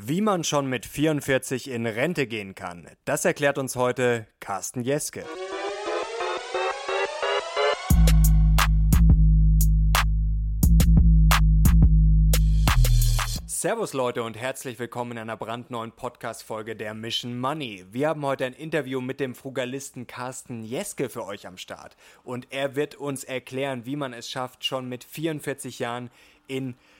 Wie man schon mit 44 in Rente gehen kann, das erklärt uns heute Carsten Jeske. Servus Leute und herzlich willkommen in einer brandneuen Podcast-Folge der Mission Money. Wir haben heute ein Interview mit dem Frugalisten Carsten Jeske für euch am Start. Und er wird uns erklären, wie man es schafft, schon mit 44 Jahren in Rente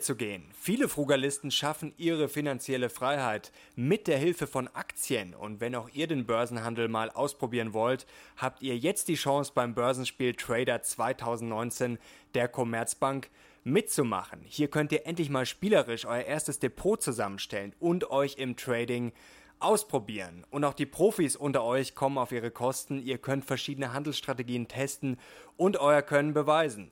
zu gehen. Viele Frugalisten schaffen ihre finanzielle Freiheit mit der Hilfe von Aktien. Und wenn auch ihr den Börsenhandel mal ausprobieren wollt, habt ihr jetzt die Chance beim Börsenspiel Trader 2019 der Commerzbank mitzumachen. Hier könnt ihr endlich mal spielerisch euer erstes Depot zusammenstellen und euch im Trading ausprobieren. Und auch die Profis unter euch kommen auf ihre Kosten. Ihr könnt verschiedene Handelsstrategien testen und euer Können beweisen.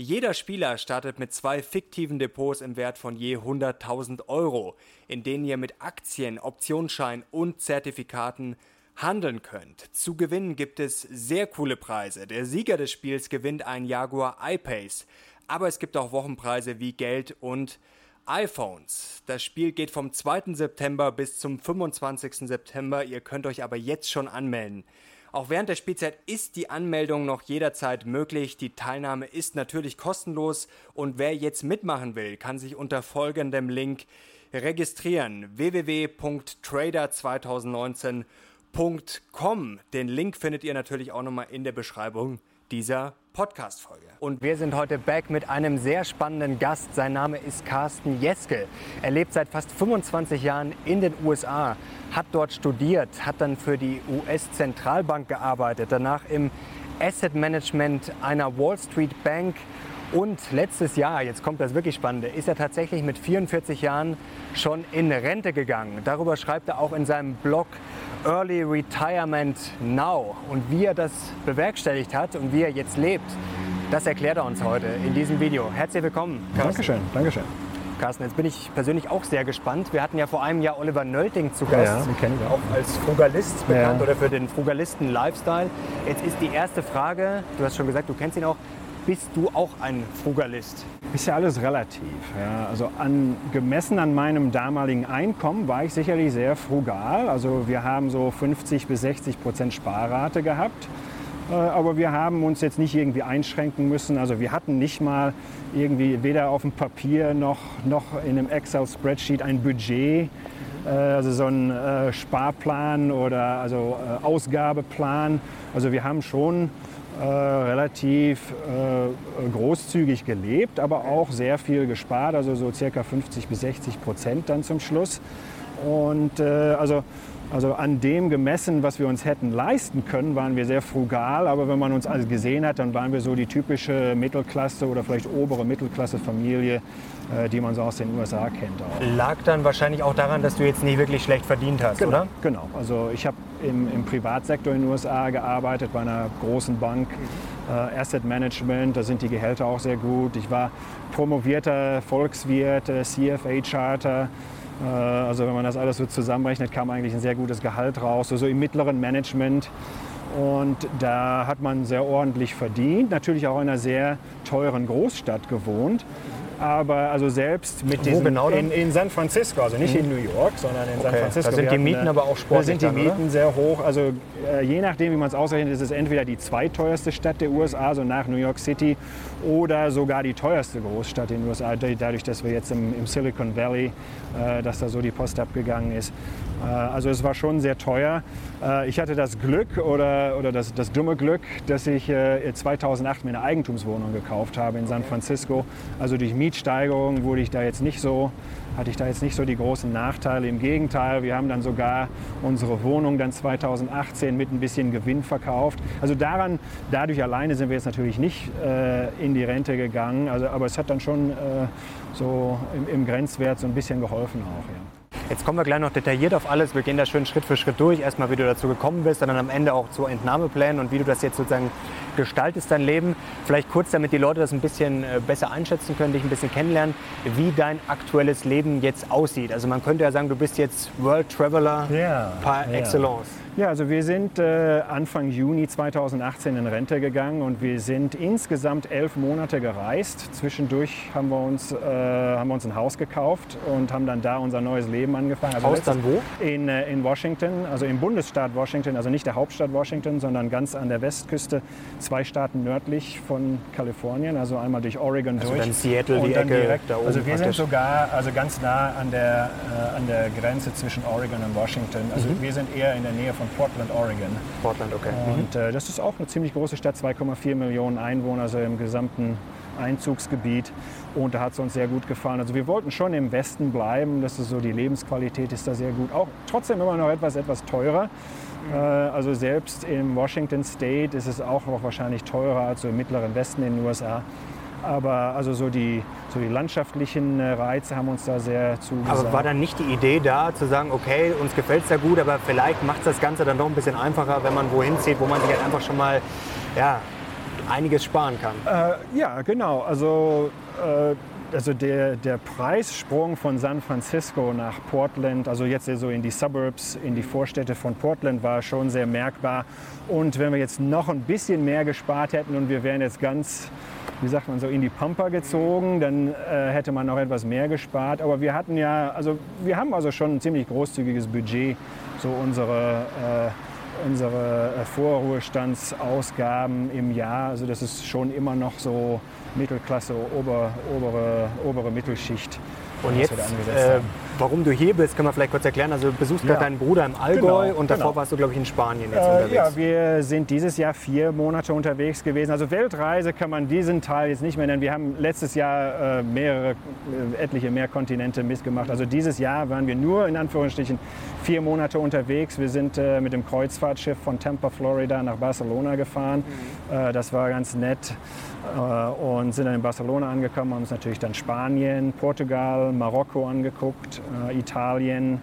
Jeder Spieler startet mit zwei fiktiven Depots im Wert von je 100.000 Euro, in denen ihr mit Aktien, Optionsscheinen und Zertifikaten handeln könnt. Zu gewinnen gibt es sehr coole Preise. Der Sieger des Spiels gewinnt ein Jaguar I-Pace, aber es gibt auch Wochenpreise wie Geld und iPhones. Das Spiel geht vom 2. September bis zum 25. September. Ihr könnt euch aber jetzt schon anmelden. Auch während der Spielzeit ist die Anmeldung noch jederzeit möglich. Die Teilnahme ist natürlich kostenlos und wer jetzt mitmachen will, kann sich unter folgendem Link registrieren: www.trader2019.com. Den Link findet ihr natürlich auch nochmal in der Beschreibung dieser Podcast-Folge. Und wir sind heute back mit einem sehr spannenden Gast. Sein Name ist Carsten Jeske. Er lebt seit fast 25 Jahren in den USA, hat dort studiert, hat dann für die US-Zentralbank gearbeitet, danach im Asset Management einer Wall Street Bank. Und letztes Jahr, jetzt kommt das wirklich Spannende, ist er tatsächlich mit 44 Jahren schon in Rente gegangen. Darüber schreibt er auch in seinem Blog Early Retirement Now. Und wie er das bewerkstelligt hat und wie er jetzt lebt, das erklärt er uns heute in diesem Video. Herzlich willkommen. Carsten. Dankeschön, Dankeschön. Carsten, jetzt bin ich persönlich auch sehr gespannt. Wir hatten ja vor einem Jahr Oliver Nölting zu Gast, ja, den kenne ich auch. als Frugalist bekannt oder für den Frugalisten-Lifestyle. Jetzt ist die erste Frage, du hast schon gesagt, du kennst ihn auch, bist du auch ein Frugalist? Ist ja alles relativ. Ja. Also an, gemessen an meinem damaligen Einkommen war ich sicherlich sehr frugal. Also wir haben so 50 bis 60 Prozent Sparrate gehabt. Äh, aber wir haben uns jetzt nicht irgendwie einschränken müssen. Also wir hatten nicht mal irgendwie weder auf dem Papier noch, noch in einem Excel-Spreadsheet ein Budget, äh, also so ein äh, Sparplan oder also Ausgabeplan. Also wir haben schon äh, relativ äh, großzügig gelebt, aber auch sehr viel gespart, also so circa 50 bis 60 Prozent dann zum Schluss. Und äh, also also an dem gemessen, was wir uns hätten leisten können, waren wir sehr frugal. Aber wenn man uns alles gesehen hat, dann waren wir so die typische Mittelklasse oder vielleicht obere Mittelklasse-Familie, äh, die man so aus den USA kennt. Auch. Lag dann wahrscheinlich auch daran, dass du jetzt nicht wirklich schlecht verdient hast, genau, oder? Genau. Also ich habe im, im, Privatsektor in den USA gearbeitet, bei einer großen Bank. Äh, Asset Management, da sind die Gehälter auch sehr gut. Ich war promovierter Volkswirt, äh, CFA-Charter. Äh, also wenn man das alles so zusammenrechnet, kam eigentlich ein sehr gutes Gehalt raus, so also im mittleren Management. Und da hat man sehr ordentlich verdient, natürlich auch in einer sehr teuren Großstadt gewohnt aber also selbst mit diesem, Wo genau in, in, San Francisco, also nicht mhm. in New York, sondern in okay. San Francisco. Da sind die Mieten aber auch sportlich. Da sind die Mieten oder? sehr hoch. Also äh, je nachdem, wie man es ausrechnet, ist es entweder die zweiteuerste Stadt der USA, so nach New York City, oder sogar die teuerste Großstadt in den USA, dadurch, dass wir jetzt im, im Silicon Valley, äh, dass da so die Post abgegangen ist. Äh, also es war schon sehr teuer. Äh, ich hatte das Glück oder, oder das, das dumme Glück, dass ich 2008 mir eine Eigentumswohnung gekauft habe in San Francisco. Also durch Mietsteigerung wurde ich da jetzt nicht so, hatte ich da jetzt nicht so die großen Nachteile. Im Gegenteil, wir haben dann sogar unsere Wohnung dann 2018 mit ein bisschen Gewinn verkauft. Also daran, dadurch alleine sind wir jetzt natürlich nicht äh, in die Rente gegangen. Also, aber es hat dann schon äh, so im, im, Grenzwert so ein bisschen geholfen auch. Ja. Jetzt kommen wir gleich noch detailliert auf alles. Wir gehen da schön Schritt für Schritt durch. Erstmal, wie du dazu gekommen bist, dann am Ende auch zu Entnahmeplänen und wie du das jetzt sozusagen gestaltest, dein Leben. Vielleicht kurz, damit die Leute das ein bisschen äh, besser einschätzen können, dich ein bisschen kennenlernen, wie dein aktuelles Leben jetzt aussieht. Also man könnte ja sagen, du bist jetzt World Traveler ja, par ja. excellence. Ja, also wir sind äh, Anfang Juni 2018 in Rente gegangen und wir sind insgesamt elf Monate gereist. Zwischendurch haben wir uns, äh, haben wir uns ein Haus gekauft und haben dann da unser neues Leben angefangen. Also Haus dann wo? In, äh, in Washington, also im Bundesstaat Washington, also nicht der Hauptstadt Washington, sondern ganz an der Westküste, zwei Staaten nördlich von Kalifornien, also einmal durch Oregon also durch. Dann Seattle, die Ecke direkt da oben. Also wir sind sogar also ganz nah an der, äh, an der Grenze zwischen Oregon und Washington. Also mhm. wir sind eher in der Nähe von Portland, Oregon. Portland, okay. Und mhm. äh, das ist auch eine ziemlich große Stadt, 2,4 Millionen Einwohner, also im gesamten Einzugsgebiet. Und da hat es uns sehr gut gefallen. Also wir wollten schon im Westen bleiben. Das ist so, die Lebensqualität ist da sehr gut. Auch trotzdem immer noch etwas, etwas teurer. Mhm. Äh, also selbst im Washington State ist es auch noch wahrscheinlich teurer als so im mittleren Westen in den USA. Aber also so die, so die landschaftlichen äh, Reize haben uns da sehr zugesagt. Aber war dann nicht die Idee da, zu sagen, okay, uns gefällt es ja gut, aber vielleicht macht es das Ganze dann doch ein bisschen einfacher, wenn man wohin zieht, wo man sich halt einfach schon mal ja, einiges sparen kann? Äh, ja, genau. Also äh, also der, der Preissprung von San Francisco nach Portland, also jetzt so in die Suburbs, in die Vorstädte von Portland, war schon sehr merkbar. Und wenn wir jetzt noch ein bisschen mehr gespart hätten und wir wären jetzt ganz wie sagt man so, in die Pampa gezogen, dann äh, hätte man noch etwas mehr gespart. Aber wir hatten ja, also wir haben also schon ein ziemlich großzügiges Budget, so unsere, äh, unsere äh, Vorruhestandsausgaben im Jahr. Also das ist schon immer noch so Mittelklasse, ober, obere, obere Mittelschicht. Und jetzt, äh, warum du hier bist, können wir vielleicht kurz erklären. Also du besuchst ja. deinen Bruder im Allgäu genau, und davor genau. warst du, glaube ich, in Spanien jetzt äh, unterwegs. Ja, wir sind dieses Jahr vier Monate unterwegs gewesen. Also Weltreise kann man diesen Teil jetzt nicht mehr nennen. Wir haben letztes Jahr äh, mehrere, äh, etliche mehr Kontinente mitgemacht. Also dieses Jahr waren wir nur in Anführungsstrichen vier Monate unterwegs. Wir sind äh, mit dem Kreuzfahrtschiff von Tampa, Florida nach Barcelona gefahren. Mhm. Äh, das war ganz nett. Und sind dann in Barcelona angekommen, haben uns natürlich dann Spanien, Portugal, Marokko angeguckt, äh, Italien,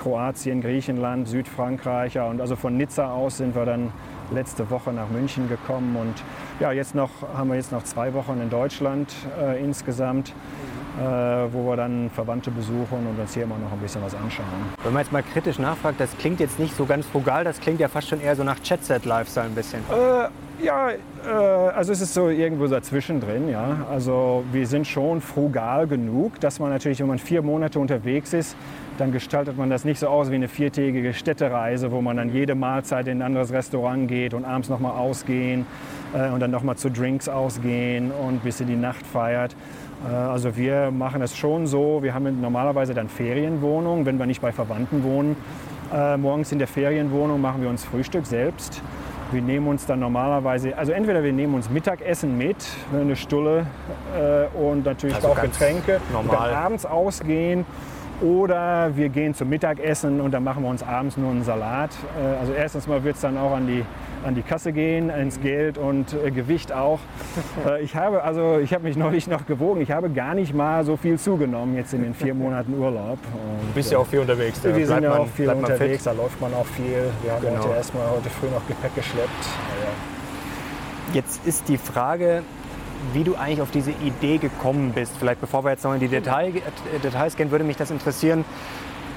Kroatien, Griechenland, Südfrankreich. Und also von Nizza aus sind wir dann letzte Woche nach München gekommen und ja, jetzt noch haben wir jetzt noch zwei Wochen in Deutschland äh, insgesamt. Äh, wo wir dann Verwandte besuchen und uns hier immer noch ein bisschen was anschauen. Wenn man jetzt mal kritisch nachfragt, das klingt jetzt nicht so ganz frugal, das klingt ja fast schon eher so nach Jet-Set-Lifestyle ein bisschen. Äh, ja, äh, also es ist so irgendwo dazwischen drin. Ja. Also wir sind schon frugal genug, dass man natürlich, wenn man vier Monate unterwegs ist, dann gestaltet man das nicht so aus wie eine viertägige Städtereise, wo man dann jede Mahlzeit in ein anderes Restaurant geht und abends nochmal ausgehen äh, und dann nochmal zu Drinks ausgehen und bis in die Nacht feiert. Äh, also wir machen es schon so, wir haben normalerweise dann Ferienwohnungen, wenn wir nicht bei Verwandten wohnen. Äh, morgens in der Ferienwohnung machen wir uns Frühstück selbst wir nehmen uns dann normalerweise, also entweder wir nehmen uns Mittagessen mit, eine Stulle äh, und natürlich also auch Getränke. Normal. Dann abends ausgehen oder wir gehen zum Mittagessen und dann machen wir uns abends nur einen Salat. Äh, also erstens mal wird es dann auch an die, an die Kasse gehen, ins Geld und äh, Gewicht auch. Äh, ich habe also, ich habe mich neulich noch gewogen. Ich habe gar nicht mal so viel zugenommen jetzt in den vier Monaten Urlaub. Und, du bist ja auch viel unterwegs. Da wir sind ja auch viel unterwegs, da läuft man auch viel. Wir haben genau. heute erstmal heute früh noch Gepäck geschleppt. Ja. Jetzt ist die Frage, wie du eigentlich auf diese Idee gekommen bist. Vielleicht bevor wir jetzt noch in die Detail, äh, Details gehen, würde mich das interessieren.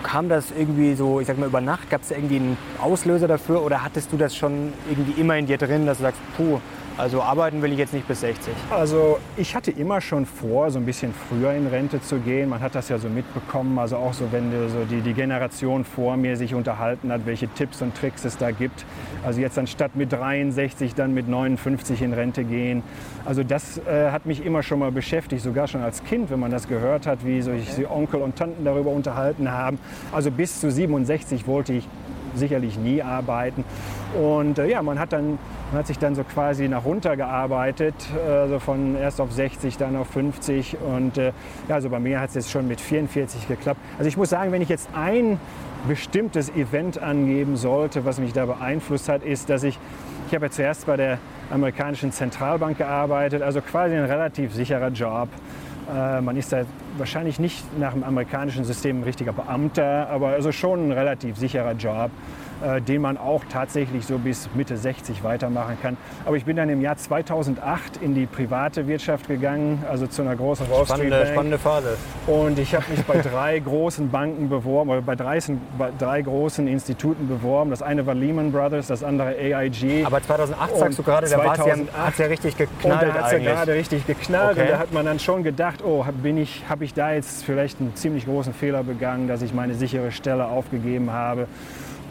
Kam das irgendwie so, ich sag mal, über Nacht? Gab es irgendwie einen Auslöser dafür oder hattest du das schon irgendwie immer in dir drin, dass du sagst, puh, also arbeiten will ich jetzt nicht bis 60. Also ich hatte immer schon vor, so ein bisschen früher in Rente zu gehen. Man hat das ja so mitbekommen, also auch so, wenn so die, die Generation vor mir sich unterhalten hat, welche Tipps und Tricks es da gibt. Also jetzt anstatt mit 63 dann mit 59 in Rente gehen. Also das äh, hat mich immer schon mal beschäftigt, sogar schon als Kind, wenn man das gehört hat, wie sich okay. Onkel und Tanten darüber unterhalten haben. Also bis zu 67 wollte ich sicherlich nie arbeiten. Und äh, ja, man hat dann man hat sich dann so quasi nach runter gearbeitet, also von erst auf 60, dann auf 50 und äh, ja, also bei mir hat es jetzt schon mit 44 geklappt. Also ich muss sagen, wenn ich jetzt ein bestimmtes Event angeben sollte, was mich da beeinflusst hat, ist, dass ich, ich habe ja zuerst bei der amerikanischen Zentralbank gearbeitet, also quasi ein relativ sicherer Job. Äh, man ist da wahrscheinlich nicht nach dem amerikanischen System ein richtiger Beamter, aber also schon ein relativ sicherer Job. Äh, den man auch tatsächlich so bis Mitte 60 weitermachen kann. Aber ich bin dann im Jahr 2008 in die private Wirtschaft gegangen, also zu einer großen Wall Street Spannende, Bank. spannende Phase. Und ich habe mich bei drei großen Banken beworben, oder bei drei, bei drei großen Instituten beworben. Das eine war Lehman Brothers, das andere AIG. Aber 2008 sagst du gerade, da hat es ja richtig geknallt und da hat es ja gerade richtig geknallt. Okay. Und da hat man dann schon gedacht, oh, bin ich, habe ich da jetzt vielleicht einen ziemlich großen Fehler begangen, dass ich meine sichere Stelle aufgegeben habe.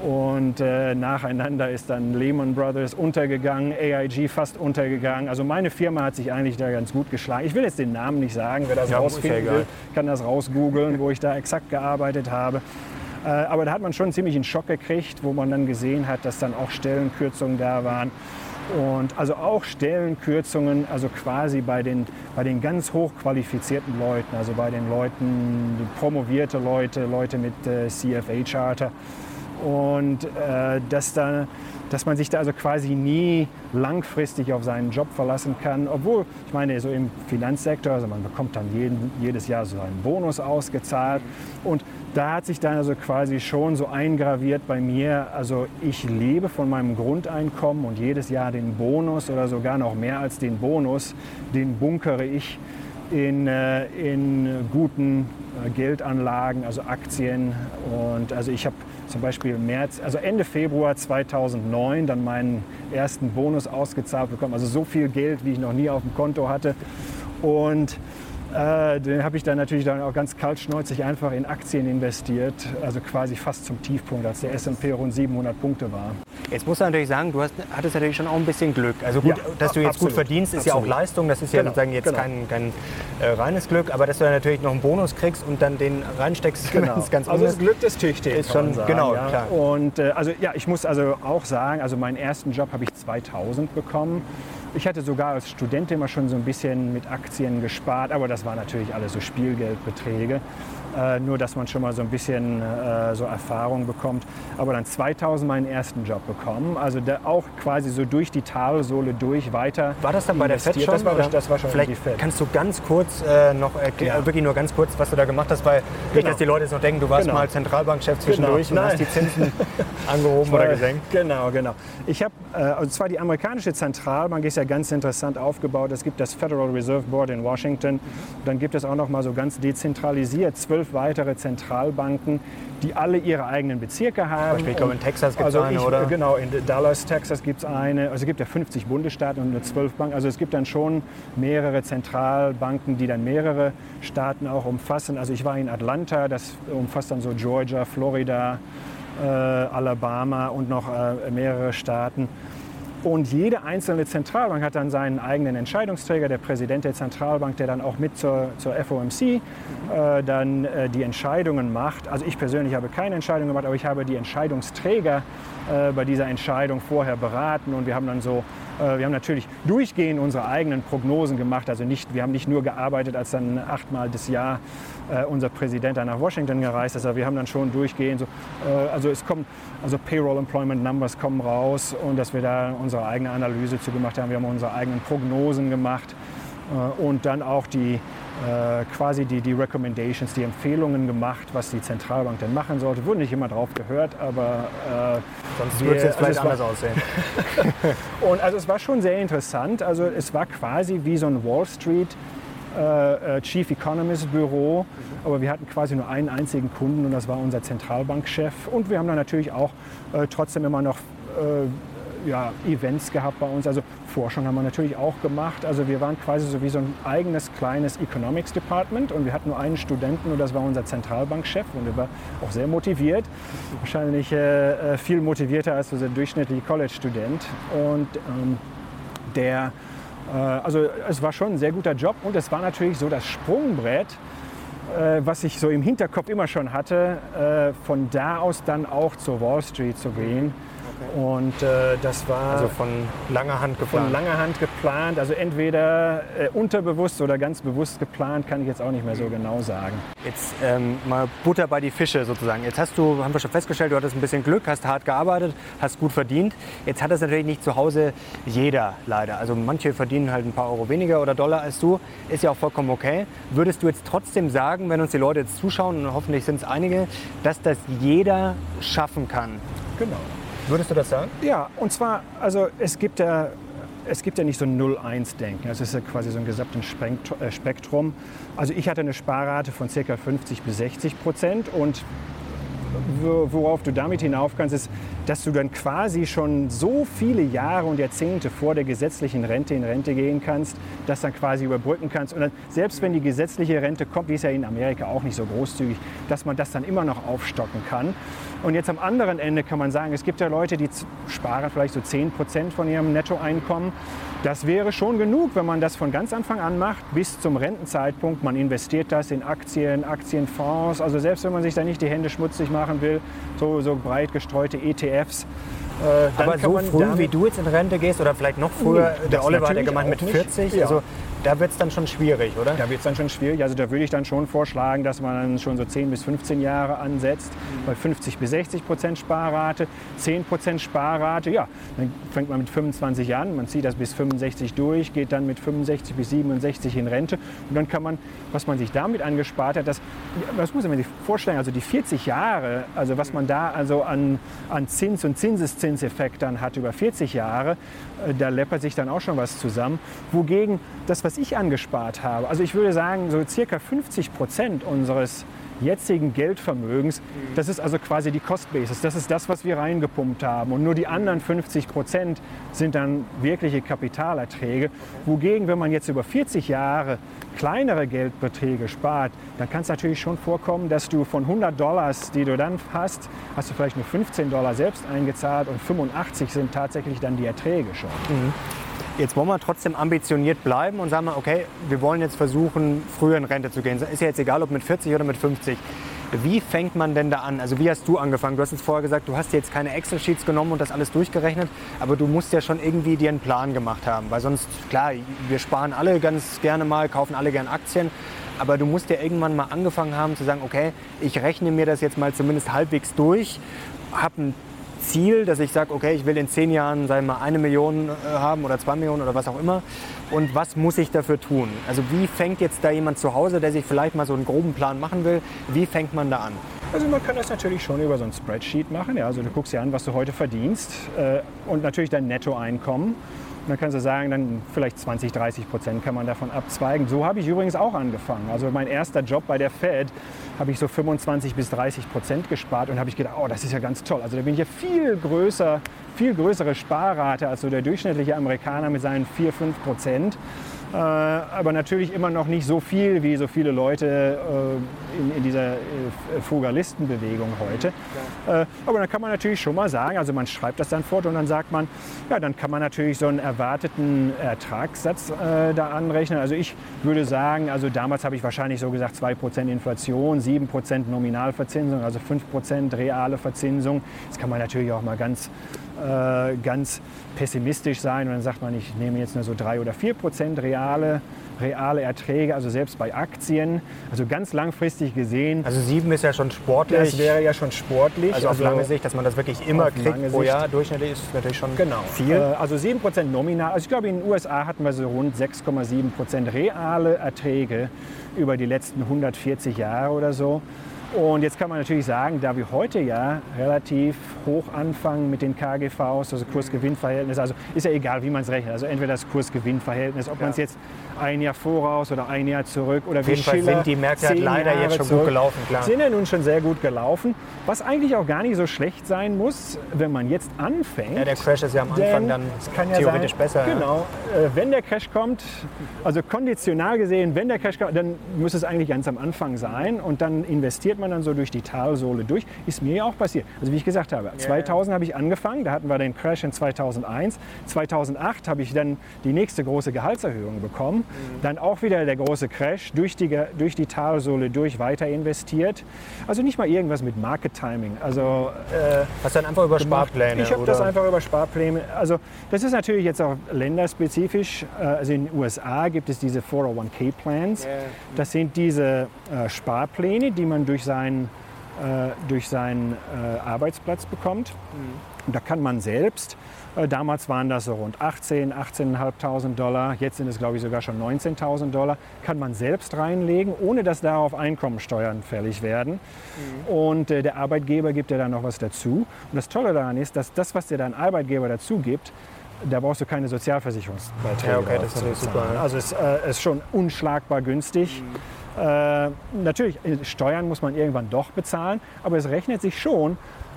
Und äh, nacheinander ist dann Lehman Brothers untergegangen, AIG fast untergegangen. Also meine Firma hat sich eigentlich da ganz gut geschlagen. Ich will jetzt den Namen nicht sagen, wer das Ja, rausfinden will, kann das rausgoogeln, wo ich da exakt gearbeitet habe. Äh, aber da hat man schon einen ziemlichen Schock gekriegt, wo man dann gesehen hat, dass dann auch Stellenkürzungen da waren. Und also auch Stellenkürzungen, also quasi bei den, bei den ganz hochqualifizierten Leuten, also bei den Leuten, die promovierte Leute, Leute mit äh, CFA-Charter. Und äh, dass, da, dass man sich da also quasi nie langfristig auf seinen Job verlassen kann. Obwohl, ich meine, so im Finanzsektor, also man bekommt dann jeden, jedes Jahr so einen Bonus ausgezahlt. Und da hat sich dann also quasi schon so eingraviert bei mir, also ich lebe von meinem Grundeinkommen und jedes Jahr den Bonus oder sogar noch mehr als den Bonus, den bunkere ich in, äh, in guten äh, Geldanlagen, also Aktien. Und also ich habe zum Beispiel März, also Ende Februar 2009 dann meinen ersten Bonus ausgezahlt bekommen. Also so viel Geld, wie ich noch nie auf dem Konto hatte. Und äh, den habe ich dann natürlich dann auch ganz kaltschnäuzig einfach in Aktien investiert, also quasi fast zum Tiefpunkt, als der S&P rund 700 Punkte war. Jetzt musst du natürlich sagen, du hast, hattest natürlich schon auch ein bisschen Glück. Also gut, Ja, dass du jetzt absolut, gut verdienst, ist ja auch absolut. Leistung. Das ist ja Genau, sozusagen jetzt genau. kein, kein äh, reines Glück, aber dass du dann natürlich noch einen Bonus kriegst und dann den reinsteckst, wenn es ganz also das ist. Glück des Tüchtigen. Ist man schon- sagen, genau, ja. klar. Und äh, also ja, ich muss also auch sagen, also meinen ersten Job habe ich 2000 bekommen. Ich hatte sogar als Student immer schon so ein bisschen mit Aktien gespart, aber das war natürlich alles so Spielgeldbeträge. Äh, nur, dass man schon mal so ein bisschen äh, so Erfahrung bekommt. Aber dann 2000 meinen ersten Job bekommen. Also auch quasi so durch die Talsohle durch weiter. War das dann bei der FED schon? Das war, oder? das war schon Vielleicht die FED. kannst du ganz kurz äh, noch erklären, Ja. wirklich nur ganz kurz, was du da gemacht hast, weil nicht, Genau. dass die Leute jetzt noch denken, du warst Genau. mal Zentralbankchef zwischendurch Genau. und hast die Zinsen angehoben oder Weil- gesenkt. Genau, genau. Ich habe, äh, also zwar die amerikanische Zentralbank ist ja ganz interessant aufgebaut. Es gibt das Federal Reserve Board in Washington. Dann gibt es auch noch mal so ganz dezentralisiert zwölf weitere Zentralbanken, die alle ihre eigenen Bezirke haben. Beispiel, ich glaube, in Texas gibt's also eine, ich, oder? Genau, in Dallas, Texas gibt es eine. Also es gibt ja 50 Bundesstaaten und nur 12 Banken. Also es gibt dann schon mehrere Zentralbanken, die dann mehrere Staaten auch umfassen. Also ich war in Atlanta, das umfasst dann so Georgia, Florida, äh, Alabama und noch äh, mehrere Staaten. Und jede einzelne Zentralbank hat dann seinen eigenen Entscheidungsträger, der Präsident der Zentralbank, der dann auch mit zur, zur FOMC äh, dann äh, die Entscheidungen macht. Also ich persönlich habe keine Entscheidung gemacht, aber ich habe die Entscheidungsträger äh, bei dieser Entscheidung vorher beraten und wir haben dann so, wir haben natürlich durchgehend unsere eigenen Prognosen gemacht. Also nicht, wir haben nicht nur gearbeitet, als dann achtmal das Jahr äh, unser Präsident dann nach Washington gereist ist, aber wir haben dann schon durchgehend so, äh, also es kommt, also Payroll Employment Numbers kommen raus und dass wir da unsere eigene Analyse zu gemacht haben. Wir haben unsere eigenen Prognosen gemacht äh, und dann auch die äh, quasi die, die Recommendations, die Empfehlungen gemacht, was die Zentralbank denn machen sollte. Wurde nicht immer drauf gehört, aber äh, Sonst würde es jetzt also vielleicht war- anders aussehen. und also es war schon sehr interessant. Also es war quasi wie so ein Wall Street äh, äh, Chief Economist Büro, aber wir hatten quasi nur einen einzigen Kunden und das war unser Zentralbankchef. Und wir haben dann natürlich auch äh, trotzdem immer noch äh, ja, Events gehabt bei uns. Also Forschung haben wir natürlich auch gemacht. Also wir waren quasi so wie so ein eigenes kleines Economics Department und wir hatten nur einen Studenten und das war unser Zentralbankchef und er war auch sehr motiviert. Wahrscheinlich äh, äh, viel motivierter als so der durchschnittliche College-Student. Und ähm, der, äh, also es war schon ein sehr guter Job und es war natürlich so das Sprungbrett, äh, was ich so im Hinterkopf immer schon hatte, äh, von da aus dann auch zur Wall Street zu gehen. Und äh, das war also von langer Hand geplant. Von langer Hand geplant. Also entweder äh, unterbewusst oder ganz bewusst geplant, kann ich jetzt auch nicht mehr so genau sagen. Jetzt ähm, mal Butter bei die Fische sozusagen. Jetzt hast du, haben wir schon festgestellt, du hattest ein bisschen Glück, hast hart gearbeitet, hast gut verdient. Jetzt hat das natürlich nicht zu Hause jeder leider. Also manche verdienen halt ein paar Euro weniger oder Dollar als du. Ist ja auch vollkommen okay. Würdest du jetzt trotzdem sagen, wenn uns die Leute jetzt zuschauen, und hoffentlich sind es einige, dass das jeder schaffen kann? Genau. Würdest du das sagen? Ja, und zwar, also es gibt ja, es gibt ja nicht so ein 0-1-Denken. Es ist ja quasi so ein gesamtes äh, Spektrum. Also ich hatte eine Sparrate von ca. 50 bis 60 Prozent und worauf du damit hinauf kannst, ist, dass du dann quasi schon so viele Jahre und Jahrzehnte vor der gesetzlichen Rente in Rente gehen kannst, das dann quasi überbrücken kannst. Und dann, selbst wenn die gesetzliche Rente kommt, die ist ja in Amerika auch nicht so großzügig, dass man das dann immer noch aufstocken kann. Und jetzt am anderen Ende kann man sagen, es gibt ja Leute, die sparen vielleicht so 10 Prozent von ihrem Nettoeinkommen. Das wäre schon genug, wenn man das von ganz Anfang an macht, bis zum Rentenzeitpunkt. Man investiert das in Aktien, Aktienfonds. Also selbst wenn man sich da nicht die Hände schmutzig machen will, so, so breit gestreute ETFs. Äh, Aber so früh, wie du jetzt in Rente gehst oder vielleicht noch früher, der Oliver hat ja gemeint mit 40, ja. also da wird es dann schon schwierig, oder? Da wird es dann schon schwierig. Also da würde ich dann schon vorschlagen, dass man dann schon so 10 bis 15 Jahre ansetzt, mhm. bei 50 bis 60 Prozent Sparrate, 10 Prozent Sparrate. Ja, dann fängt man mit 25 an, man zieht das bis 65 durch, geht dann mit 65 bis 67 in Rente und dann kann man, was man sich damit angespart hat, das, das muss man sich vorstellen, also die 40 Jahre, also was man da also an, an Zins- und Zinseszinseffekt dann hat über 40 Jahre, da läppert sich dann auch schon was zusammen. Wogegen das, was ich angespart habe, also ich würde sagen, so circa 50 Prozent unseres jetzigen Geldvermögens, das ist also quasi die Cost Basis. Das ist das, was wir reingepumpt haben. Und nur die anderen 50 Prozent sind dann wirkliche Kapitalerträge. Wogegen, wenn man jetzt über 40 Jahre kleinere Geldbeträge spart, dann kann es natürlich schon vorkommen, dass du von 100 Dollars, die du dann hast, hast du vielleicht nur 15 Dollar selbst eingezahlt und 85 sind tatsächlich dann die Erträge schon. Mhm. Jetzt wollen wir trotzdem ambitioniert bleiben und sagen mal, okay, wir wollen jetzt versuchen, früher in Rente zu gehen. Ist ja jetzt egal, ob mit 40 oder mit 50. Wie fängt man denn da an? Also wie hast du angefangen? Du hast jetzt vorher gesagt, du hast jetzt keine Excel-Sheets genommen und das alles durchgerechnet, aber du musst ja schon irgendwie dir einen Plan gemacht haben, weil sonst, klar, wir sparen alle ganz gerne mal, kaufen alle gerne Aktien, aber du musst ja irgendwann mal angefangen haben zu sagen, okay, ich rechne mir das jetzt mal zumindest halbwegs durch, habe ein Ziel, dass ich sage, okay, ich will in zehn Jahren wir mal eine Million äh, haben oder zwei Millionen oder was auch immer. Und was muss ich dafür tun? Also wie fängt jetzt da jemand zu Hause, der sich vielleicht mal so einen groben Plan machen will, wie fängt man da an? Also man kann das natürlich schon über so ein Spreadsheet machen. Ja. Also du guckst dir an, was du heute verdienst äh, und natürlich dein Nettoeinkommen. Dann kannst du sagen, dann vielleicht 20, 30 Prozent kann man davon abzweigen. So habe ich übrigens auch angefangen. Also mein erster Job bei der Fed habe ich so 25 bis 30 Prozent gespart und habe ich gedacht, oh, das ist ja ganz toll. Also da bin ich ja viel größer, viel größere Sparrate als so der durchschnittliche Amerikaner mit seinen 4, 5 Prozent. Äh, aber natürlich immer noch nicht so viel, wie so viele Leute äh, in, in, dieser äh, Fugalistenbewegung heute. Aber dann kann man natürlich schon mal sagen, also man schreibt das dann fort und dann sagt man, ja, dann kann man natürlich so einen erwarteten Ertragssatz da anrechnen. Also ich würde sagen, also damals habe ich wahrscheinlich so gesagt 2% Inflation, 7% Nominalverzinsung, also 5% reale Verzinsung. Das kann man natürlich auch mal ganz äh, ganz pessimistisch sein und dann sagt man, ich nehme jetzt nur so drei oder vier Prozent reale, reale Erträge, also selbst bei Aktien, also ganz langfristig gesehen. Also sieben ist ja schon sportlich. Das wäre ja schon sportlich. Also, also auf lange Sicht, dass man das wirklich immer kriegt pro Jahr durchschnittlich ist natürlich schon genau. viel. Äh, also sieben Prozent nominal. Also ich glaube, in den USA hatten wir so rund 6,7 Prozent reale Erträge über die letzten 140 Jahre oder so. Und jetzt kann man natürlich sagen, da wir heute ja relativ hoch anfangen mit den KGVs, also Kurs-Gewinn-Verhältnis, also ist ja egal, wie man es rechnet. Also entweder das Kurs-Gewinn-Verhältnis, ob ja. man es jetzt ein Jahr voraus oder ein Jahr zurück oder wie Schiller, sind die Märkte halt leider Jahre jetzt schon zurück, gut gelaufen, klar. Sind ja nun schon sehr gut gelaufen, was eigentlich auch gar nicht so schlecht sein muss, wenn man jetzt anfängt. Ja, der Crash ist ja am Anfang dann kann ja theoretisch sein, besser. Genau, ja. wenn der Crash kommt, also konditional gesehen, wenn der Crash kommt, dann muss es eigentlich ganz am Anfang sein und dann investiert fährt man dann so durch die Talsohle durch. Ist mir ja auch passiert. Also wie ich gesagt habe, 2000 habe ich angefangen, da hatten wir den Crash in 2001. 2008 habe ich dann die nächste große Gehaltserhöhung bekommen. Mhm. Dann auch wieder der große Crash, durch die, durch die Talsohle durch weiter investiert. Also nicht mal irgendwas mit Market Timing. Also, äh, Hast du dann einfach über gemacht. Sparpläne? Ich habe das einfach über Sparpläne. Also das ist natürlich jetzt auch länderspezifisch. Äh, also in den USA gibt es diese 401k-Plans. Yeah. Das sind diese äh, Sparpläne, die man durch seinen, äh, durch seinen äh, Arbeitsplatz bekommt. Mhm. Und da kann man selbst äh, damals waren das so rund 18, 18.500 Dollar. Jetzt sind es, glaube ich, sogar schon 19.000 Dollar. Kann man selbst reinlegen, ohne dass darauf Einkommensteuern fällig werden. Mhm. Und äh, der Arbeitgeber gibt dir dann noch was dazu. Und das Tolle daran ist, dass das, was dir dein Arbeitgeber dazu gibt, da brauchst du keine Sozialversicherungsbeiträge. Ja, okay, das ist super. Also es äh, ist schon unschlagbar günstig. Mhm. Äh, natürlich, äh, Steuern muss man irgendwann doch bezahlen, aber es rechnet sich schon,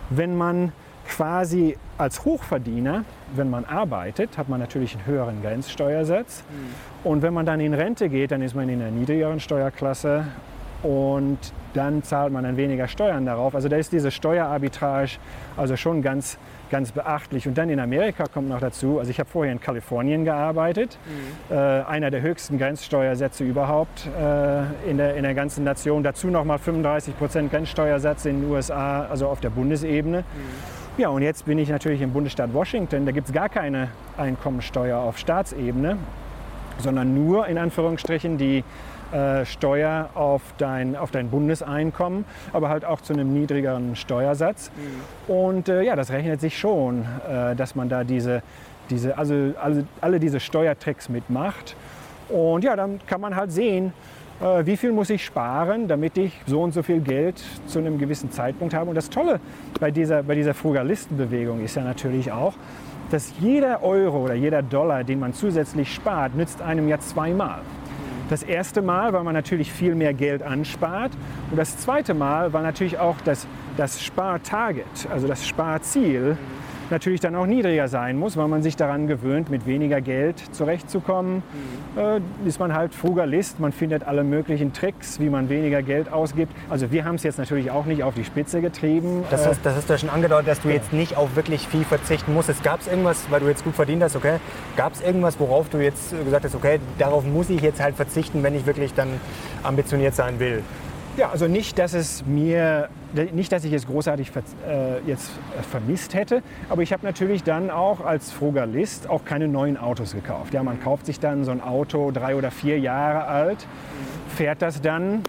wenn man quasi als Hochverdiener, wenn man arbeitet, hat man natürlich einen höheren Grenzsteuersatz. Mhm. Und wenn man dann in Rente geht, dann ist man in einer niedrigeren Steuerklasse und dann zahlt man dann weniger Steuern darauf. Also da ist diese Steuerarbitrage also schon ganz, ganz beachtlich. Und dann in Amerika kommt noch dazu, also ich habe vorher in Kalifornien gearbeitet, mhm. äh, einer der höchsten Grenzsteuersätze überhaupt äh, in, der, in der ganzen Nation. Dazu nochmal 35 Prozent Grenzsteuersatz in den USA, also auf der Bundesebene. Mhm. Ja, und jetzt bin ich natürlich im Bundesstaat Washington. Da gibt es gar keine Einkommensteuer auf Staatsebene, sondern nur in Anführungsstrichen die äh, Steuer auf dein, auf dein Bundeseinkommen, aber halt auch zu einem niedrigeren Steuersatz. Mhm. Und äh, ja, das rechnet sich schon, äh, dass man da diese, diese, also, also alle diese Steuertricks mitmacht. Und ja, dann kann man halt sehen, äh, wie viel muss ich sparen, damit ich so und so viel Geld zu einem gewissen Zeitpunkt habe. Und das Tolle bei dieser, bei dieser Frugalistenbewegung ist ja natürlich auch, dass jeder Euro oder jeder Dollar, den man zusätzlich spart, nützt einem ja zweimal. Das erste Mal, weil man natürlich viel mehr Geld anspart. Und das zweite Mal, weil natürlich auch das, das Spartarget, also das Sparziel, natürlich dann auch niedriger sein muss, weil man sich daran gewöhnt, mit weniger Geld zurechtzukommen. Mhm. Äh, ist man halt Frugalist, man findet alle möglichen Tricks, wie man weniger Geld ausgibt. Also wir haben es jetzt natürlich auch nicht auf die Spitze getrieben. Das, hast, das hast du ja schon angedeutet, dass du ja. jetzt nicht auf wirklich viel verzichten musstest. Gab es irgendwas, weil du jetzt gut verdient hast, okay? Gab es irgendwas, worauf du jetzt gesagt hast, okay, darauf muss ich jetzt halt verzichten, wenn ich wirklich dann ambitioniert sein will? Ja, also nicht, dass es mir, nicht, dass ich es großartig äh, jetzt vermisst hätte, aber ich habe natürlich dann auch als Frugalist auch keine neuen Autos gekauft. Ja, man kauft sich dann so ein Auto drei oder vier Jahre alt, fährt das dann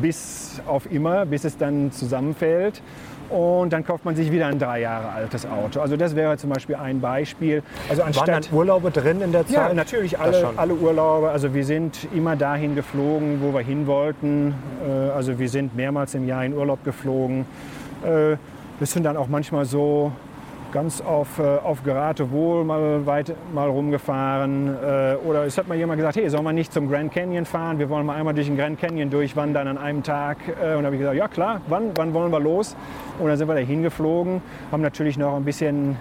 bis auf immer, bis es dann zusammenfällt und dann kauft man sich wieder ein drei Jahre altes Auto. Also das wäre zum Beispiel ein Beispiel. Also anstatt Waren dann Urlaube drin in der Zeit? Ja, natürlich alle, alle Urlaube. Also wir sind immer dahin geflogen, wo wir hin wollten. Äh, also wir sind mehrmals im Jahr in Urlaub geflogen. Äh, das sind dann auch manchmal so ganz auf, äh, auf Geratewohl mal, weit, mal rumgefahren. Äh, oder es hat mal jemand gesagt, hey, soll man nicht zum Grand Canyon fahren? Wir wollen mal einmal durch den Grand Canyon durchwandern an einem Tag. Äh, und da habe ich gesagt, ja klar, wann, wann wollen wir los? Und dann sind wir da hingeflogen, haben natürlich noch ein bisschen,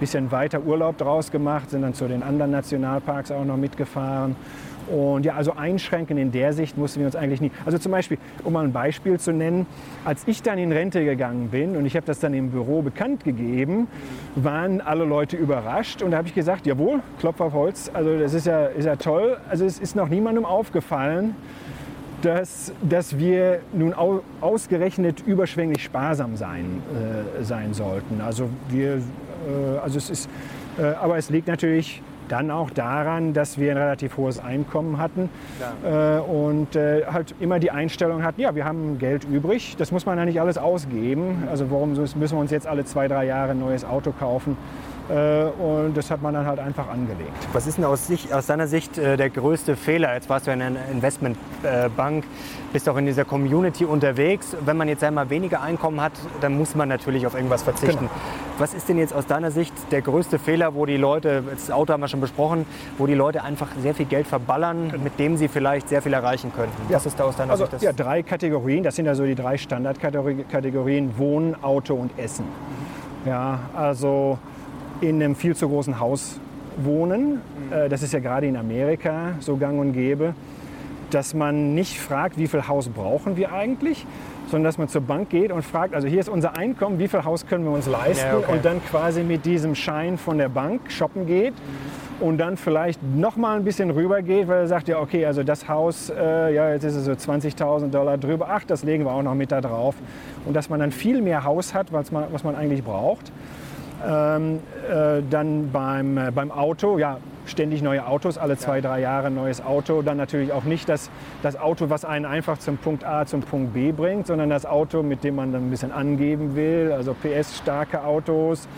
bisschen weiter Urlaub draus gemacht, sind dann zu den anderen Nationalparks auch noch mitgefahren. Und ja, also einschränken in der Sicht mussten wir uns eigentlich nie. Also zum Beispiel, um mal ein Beispiel zu nennen, als ich dann in Rente gegangen bin und ich habe das dann im Büro bekannt gegeben, waren alle Leute überrascht und da habe ich gesagt, jawohl, Klopf auf Holz, also das ist ja, ist ja toll. Also es ist noch niemandem aufgefallen, dass, dass wir nun ausgerechnet überschwänglich sparsam sein, äh, sein sollten. Also wir, äh, also es ist, äh, aber es liegt natürlich dann auch daran, dass wir ein relativ hohes Einkommen hatten ja. äh, und äh, halt immer die Einstellung hatten, ja, wir haben Geld übrig, das muss man ja nicht alles ausgeben. Also warum müssen wir uns jetzt alle zwei, drei Jahre ein neues Auto kaufen? Äh, und das hat man dann halt einfach angelegt. Was ist denn aus, sich, aus deiner Sicht äh, der größte Fehler? Jetzt warst du in einer Investmentbank, bist auch in dieser Community unterwegs. Wenn man jetzt einmal weniger Einkommen hat, dann muss man natürlich auf irgendwas verzichten. Genau. Was ist denn jetzt aus deiner Sicht der größte Fehler, wo die Leute, das Auto haben wir schon besprochen, wo die Leute einfach sehr viel Geld verballern, genau. mit dem sie vielleicht sehr viel erreichen könnten? Was ja. ist da aus deiner also, Sicht? Das ja, drei Kategorien. Das sind ja so die drei Standardkategorien: Wohnen, Auto und Essen. Ja, also in einem viel zu großen Haus wohnen. Äh, das ist ja gerade in Amerika so gang und gäbe, dass man nicht fragt, wie viel Haus brauchen wir eigentlich, sondern dass man zur Bank geht und fragt, also hier ist unser Einkommen, wie viel Haus können wir uns leisten Ja, okay. und dann quasi mit diesem Schein von der Bank shoppen geht und dann vielleicht noch mal ein bisschen rüber geht, weil er sagt, ja okay, also das Haus, äh, ja jetzt ist es so 20.000 Dollar drüber, ach, das legen wir auch noch mit da drauf und dass man dann viel mehr Haus hat, was man, was man eigentlich braucht. Ähm, äh, dann beim, äh, beim Auto, ja, ständig neue Autos, alle zwei, drei Jahre ein neues Auto. Dann natürlich auch nicht das, das Auto, was einen einfach zum Punkt A zum Punkt B bringt, sondern das Auto, mit dem man dann ein bisschen angeben will, also PS-starke Autos.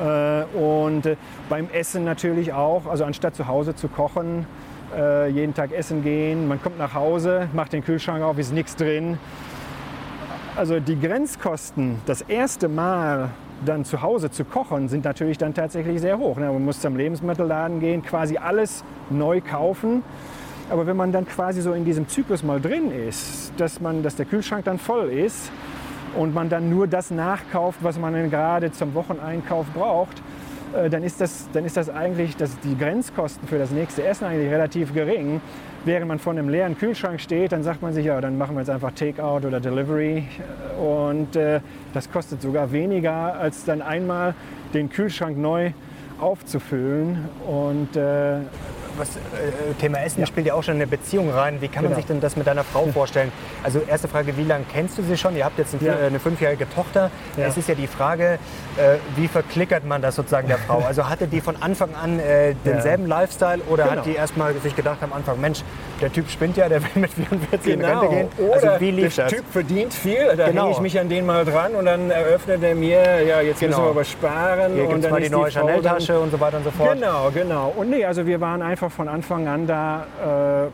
Äh, und äh, beim Essen natürlich auch, also anstatt zu Hause zu kochen, äh, jeden Tag essen gehen, man kommt nach Hause, macht den Kühlschrank auf, ist nichts drin. Also die Grenzkosten, das erste Mal dann zu Hause zu kochen, sind natürlich dann tatsächlich sehr hoch. ne? Man muss zum Lebensmittelladen gehen, quasi alles neu kaufen. Aber wenn man dann quasi so in diesem Zyklus mal drin ist, dass, man, dass der Kühlschrank dann voll ist und man dann nur das nachkauft, was man gerade zum Wocheneinkauf braucht, äh, dann ist das, dann ist das eigentlich, dass die Grenzkosten für das nächste Essen eigentlich relativ gering. Während man vor einem leeren Kühlschrank steht, dann sagt man sich, ja, dann machen wir jetzt einfach Takeout oder Delivery. Und äh, das kostet sogar weniger, als dann einmal den Kühlschrank neu aufzufüllen. Und äh, Was, äh, Thema Essen spielt ja auch schon in eine Beziehung rein. Wie kann man Genau. sich denn das mit deiner Frau vorstellen? Also erste Frage, wie lange kennst du sie schon? Ihr habt jetzt eine, Ja. äh, eine fünfjährige Tochter. Ja. Es ist ja die Frage, äh, wie verklickert man das sozusagen der Frau? Also hatte die von Anfang an äh, denselben Lifestyle oder Genau. hat die erstmal sich gedacht am Anfang, Mensch, der Typ spinnt ja, der will mit 44 in Genau. Rente gehen? Oder also wie lief der das? Typ verdient viel, da Genau. hänge ich mich an den mal dran und dann eröffnet er mir, ja, jetzt Genau. müssen wir aber sparen. Hier und gibt es dann mal die neue Chanel-Tasche und so weiter und so fort. Genau, genau. Und nee, also wir waren einfach von Anfang an da äh,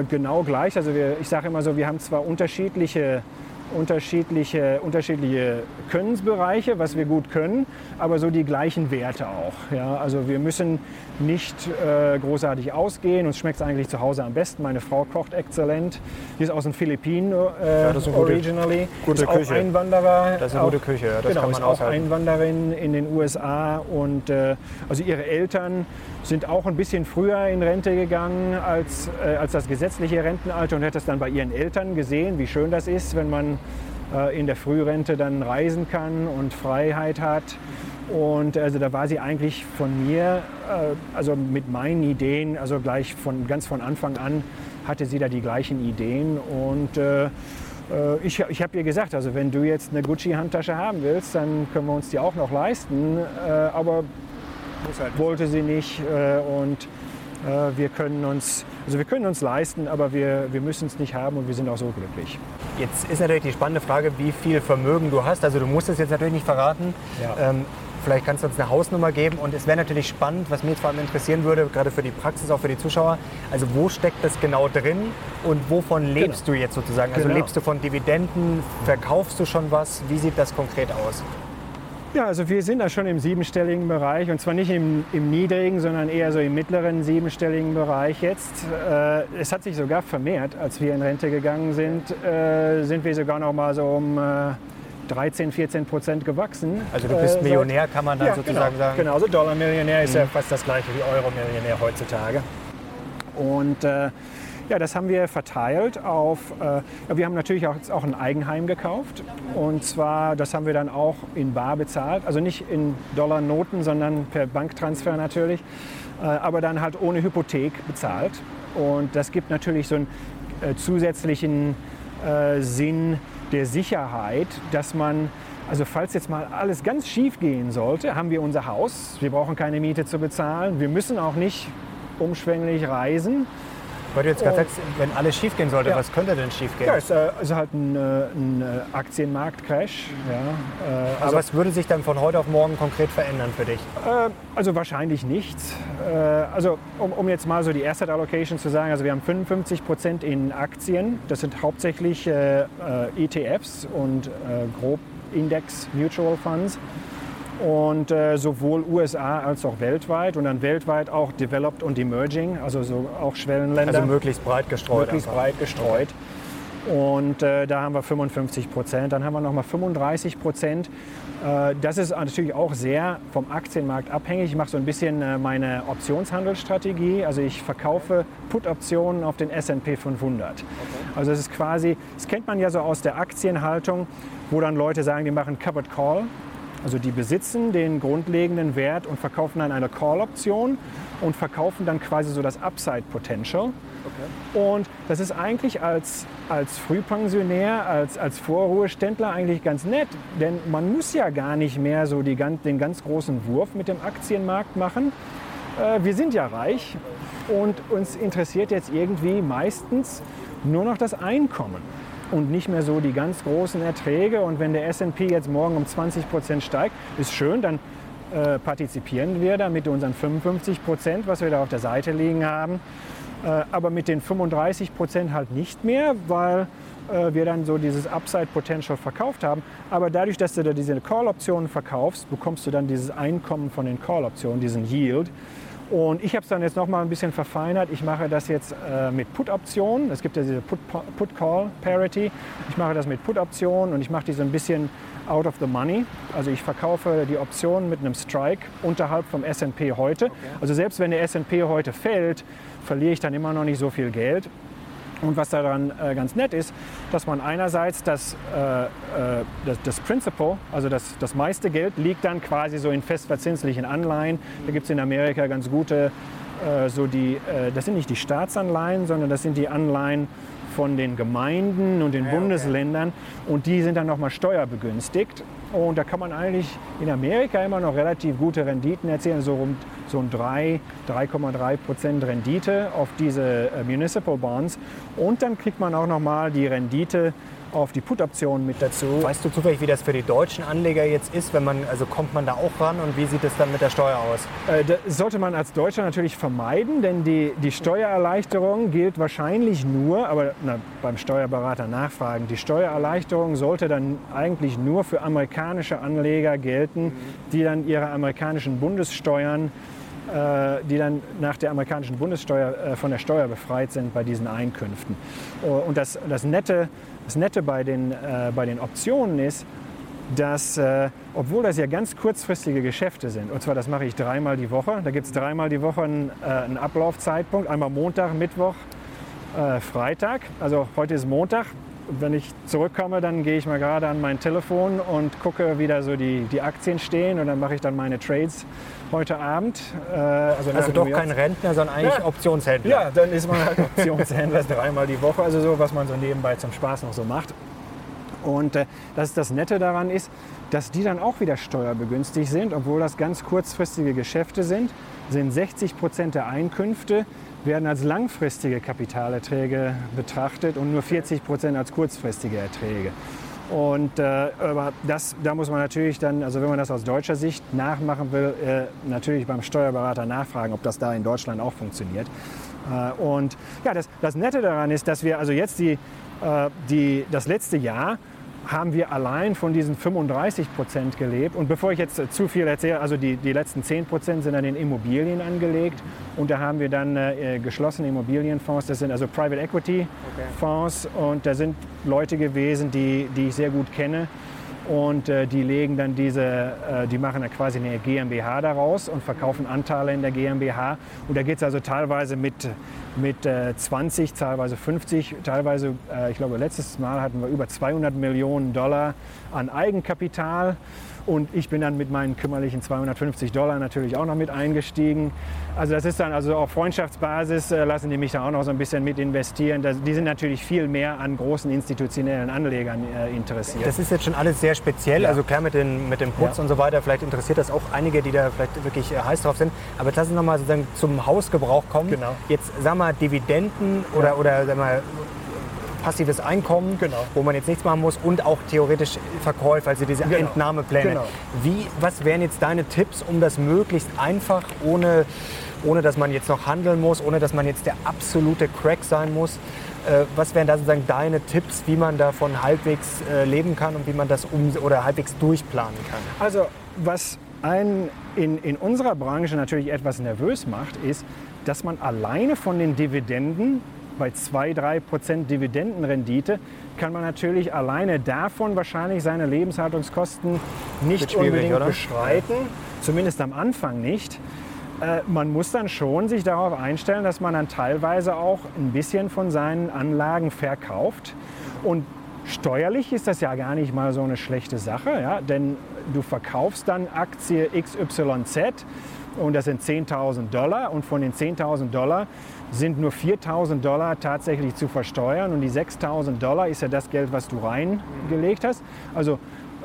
äh, genau gleich. Also wir, ich sage immer so, wir haben zwar unterschiedliche, unterschiedliche, unterschiedliche Könnensbereiche, was wir gut können, aber so die gleichen Werte auch. Ja? Also wir müssen nicht äh, großartig ausgehen. Uns schmeckt es eigentlich zu Hause am besten. Meine Frau kocht exzellent. Die ist aus den Philippinen äh, das ist originally. gute ist auch Küche. Einwanderer. Das ist eine auch- gute Küche, ja, das genau, kann man ist auch aushalten. Einwanderin in den USA und äh, also ihre Eltern sind auch ein bisschen früher in Rente gegangen als, äh, als das gesetzliche Rentenalter und hat das dann bei ihren Eltern gesehen, wie schön das ist, wenn man äh, in der Frührente dann reisen kann und Freiheit hat. Und also da war sie eigentlich von mir, äh, also mit meinen Ideen, also gleich von ganz von Anfang an hatte sie da die gleichen Ideen und äh, äh, ich, ich habe ihr gesagt, also wenn du jetzt eine Gucci-Handtasche haben willst, dann können wir uns die auch noch leisten. Äh, aber wollte sie nicht äh, und äh, wir können uns, also wir können uns leisten, aber wir, wir müssen es nicht haben und wir sind auch so glücklich. Jetzt ist natürlich die spannende Frage, wie viel Vermögen du hast. Also du musst es jetzt natürlich nicht verraten. Ja. Ähm, vielleicht kannst du uns eine Hausnummer geben. Und es wäre natürlich spannend, was mich vor allem interessieren würde, gerade für die Praxis, auch für die Zuschauer. Also wo steckt das genau drin und wovon lebst du jetzt sozusagen? Also Genau. lebst du von Dividenden? Verkaufst du schon was? Wie sieht das konkret aus? Ja, also wir sind da schon im siebenstelligen Bereich und zwar nicht im, im niedrigen, sondern eher so im mittleren siebenstelligen Bereich jetzt. Äh, es hat sich sogar vermehrt, als wir in Rente gegangen sind, äh, sind wir sogar noch mal so um äh, 13, 14 Prozent gewachsen. Also du bist Äh, Millionär, kann man dann ja, sozusagen genau, sagen. Mhm. Genau, also Dollar-Millionär ist ja fast das gleiche wie Euro-Millionär heutzutage. Und äh, ja, das haben wir verteilt auf, äh, wir haben natürlich auch, auch ein Eigenheim gekauft. Und zwar, das haben wir dann auch in Bar bezahlt. Also nicht in Dollarnoten, sondern per Banktransfer natürlich. Äh, aber dann halt ohne Hypothek bezahlt. Und das gibt natürlich so einen äh, zusätzlichen äh, Sinn der Sicherheit, dass man, also falls jetzt mal alles ganz schief gehen sollte, haben wir unser Haus. Wir brauchen keine Miete zu bezahlen. Wir müssen auch nicht umschwänglich reisen. Weil du jetzt gerade sagst, wenn alles schief gehen sollte, Ja. was könnte denn schief gehen? Ja, ist äh, also halt ein, äh, ein äh, Aktienmarktcrash. Ja, äh, Aber also, was würde sich dann von heute auf morgen konkret verändern für dich? also wahrscheinlich nichts. Also um, um jetzt mal so die Asset Allocation zu sagen, also wir haben 55 Prozent in Aktien. Das sind hauptsächlich ETFs und grob Index Mutual Funds. Und äh, sowohl USA als auch weltweit und dann weltweit auch Developed und Emerging, also so auch Schwellenländer. Also möglichst breit gestreut. möglichst einfach. breit gestreut. Und äh, da haben wir 55 Prozent. Dann haben wir nochmal 35 Prozent. Äh, das ist natürlich auch sehr vom Aktienmarkt abhängig. Ich mache so ein bisschen äh, meine Optionshandelsstrategie. Also ich verkaufe Put-Optionen auf den S&P 500. Also es ist quasi, das kennt man ja so aus der Aktienhaltung, wo dann Leute sagen, die machen Covered Call. Also die besitzen den grundlegenden Wert und verkaufen dann eine Call-Option und verkaufen dann quasi so das Upside Potential. Okay. Und das ist eigentlich als, als Frühpensionär, als, als Vorruheständler eigentlich ganz nett, denn man muss ja gar nicht mehr so die, den ganz großen Wurf mit dem Aktienmarkt machen. Äh, wir sind ja reich und uns interessiert jetzt irgendwie meistens nur noch das Einkommen und nicht mehr so die ganz großen Erträge. Und wenn der SP jetzt morgen um 20 Prozent steigt, ist schön, dann äh, partizipieren wir da mit unseren 55 Prozent, was wir da auf der Seite liegen haben. Äh, aber mit den 35 Prozent halt nicht mehr, weil äh, wir dann so dieses Upside Potential verkauft haben. Aber dadurch, dass du da diese Call-Optionen verkaufst, bekommst du dann dieses Einkommen von den Call-Optionen, diesen Yield. Und ich habe es dann jetzt noch mal ein bisschen verfeinert. Ich mache das jetzt äh, mit Put-Optionen. Es gibt ja diese Put-Call-Parity. Ich mache das mit Put-Optionen und ich mache die so ein bisschen out of the money. Also ich verkaufe die Optionen mit einem Strike unterhalb vom S&P heute. Okay. Also selbst wenn der S&P heute fällt, verliere ich dann immer noch nicht so viel Geld. Und was daran äh, ganz nett ist, dass man einerseits das, äh, äh, das, das Principal, also das, das meiste Geld, liegt dann quasi so in festverzinslichen Anleihen. Da gibt es in Amerika ganz gute, äh, so die, äh, das sind nicht die Staatsanleihen, sondern das sind die Anleihen von den Gemeinden und den ja, Bundesländern okay. und die sind dann nochmal steuerbegünstigt. Und da kann man eigentlich in Amerika immer noch relativ gute Renditen erzielen, so rund so ein 3, 3,3 Prozent Rendite auf diese äh, Municipal Bonds. Und dann kriegt man auch noch mal die Rendite auf die Put-Option mit dazu. Weißt du zufällig, wie das für die deutschen Anleger jetzt ist, wenn man, also kommt man da auch ran und wie sieht es dann mit der Steuer aus? Äh, das sollte man als Deutscher natürlich vermeiden, denn die, die Steuererleichterung gilt wahrscheinlich nur, aber na, beim Steuerberater nachfragen, die Steuererleichterung sollte dann eigentlich nur für amerikanische Anleger gelten, die dann ihre amerikanischen Bundessteuern äh, die dann nach der amerikanischen Bundessteuer äh, von der Steuer befreit sind bei diesen Einkünften. Oh, und das, das, Nette, das Nette bei den, äh, bei den Optionen ist, dass, obwohl das ja ganz kurzfristige Geschäfte sind, und zwar das mache ich dreimal die Woche, da gibt es dreimal die Woche einen, einen Ablaufzeitpunkt, einmal Montag, Mittwoch, Freitag. Also heute ist Montag, wenn ich zurückkomme, dann gehe ich mal gerade an mein Telefon und gucke, wie da so die, die Aktien stehen und dann mache ich dann meine Trades heute Abend. Äh, also, also doch kein Rentner, sondern eigentlich ja. Optionshändler. Ja, dann ist man halt Optionshändler dreimal die Woche, also so, was man so nebenbei zum Spaß noch so macht. Und äh, das, das Nette daran ist, dass die dann auch wieder steuerbegünstigt sind, obwohl das ganz kurzfristige Geschäfte sind, sind 60 Prozent der Einkünfte werden als langfristige Kapitalerträge betrachtet und nur 40 Prozent als kurzfristige Erträge. Und äh, aber das, da muss man natürlich dann, also wenn man das aus deutscher Sicht nachmachen will, äh, natürlich beim Steuerberater nachfragen, ob das da in Deutschland auch funktioniert. Äh, und ja, das, das Nette daran ist, dass wir also jetzt die, äh, die, das letzte Jahr haben wir allein von diesen 35 Prozent gelebt. Und bevor ich jetzt zu viel erzähle, also die, die letzten 10 Prozent sind dann in Immobilien angelegt. Und da haben wir dann äh, geschlossene Immobilienfonds. Das sind also Private Equity Fonds. Und da sind Leute gewesen, die, die ich sehr gut kenne. Und äh, die legen dann diese, äh, die machen dann quasi eine GmbH daraus und verkaufen Anteile in der GmbH. Und da geht es also teilweise mit mit äh, 20, teilweise 50, teilweise, äh, ich glaube, letztes Mal hatten wir über 200 Millionen Dollar an Eigenkapital. Und ich bin dann mit meinen kümmerlichen 250 Dollar natürlich auch noch mit eingestiegen. Also das ist dann also auf Freundschaftsbasis, äh, lassen die mich da auch noch so ein bisschen mit investieren. Das, die sind natürlich viel mehr an großen institutionellen Anlegern äh, interessiert. Das ist jetzt schon alles sehr speziell. Ja. Also klar mit, den, mit dem Putz ja. und so weiter. Vielleicht interessiert das auch einige, die da vielleicht wirklich äh, heiß drauf sind. Aber jetzt lassen Sie noch mal sozusagen zum Hausgebrauch kommen. Genau. Jetzt sagen wir Dividenden oder, ja. oder sagen wir, passives Einkommen, genau. wo man jetzt nichts machen muss und auch theoretisch Verkäufe, also diese genau. Entnahmepläne. Genau. Wie, was wären jetzt deine Tipps, um das möglichst einfach, ohne, ohne dass man jetzt noch handeln muss, ohne dass man jetzt der absolute Crack sein muss? Äh, was wären da sozusagen deine Tipps, wie man davon halbwegs äh, leben kann und wie man das um oder halbwegs durchplanen kann? Also was einen in, in unserer Branche natürlich etwas nervös macht, ist, dass man alleine von den Dividenden bei 2-3 Prozent Dividendenrendite kann man natürlich alleine davon wahrscheinlich seine Lebenshaltungskosten nicht unbedingt oder? beschreiten, zumindest am Anfang nicht. äh, man muss dann schon sich darauf einstellen, dass man dann teilweise auch ein bisschen von seinen Anlagen verkauft. Und steuerlich ist das ja gar nicht mal so eine schlechte Sache, ja? denn du verkaufst dann Aktie XYZ und das sind 10.000 Dollar und von den 10.000 Dollar sind nur 4.000 Dollar tatsächlich zu versteuern und die 6.000 Dollar ist ja das Geld, was du reingelegt hast. Also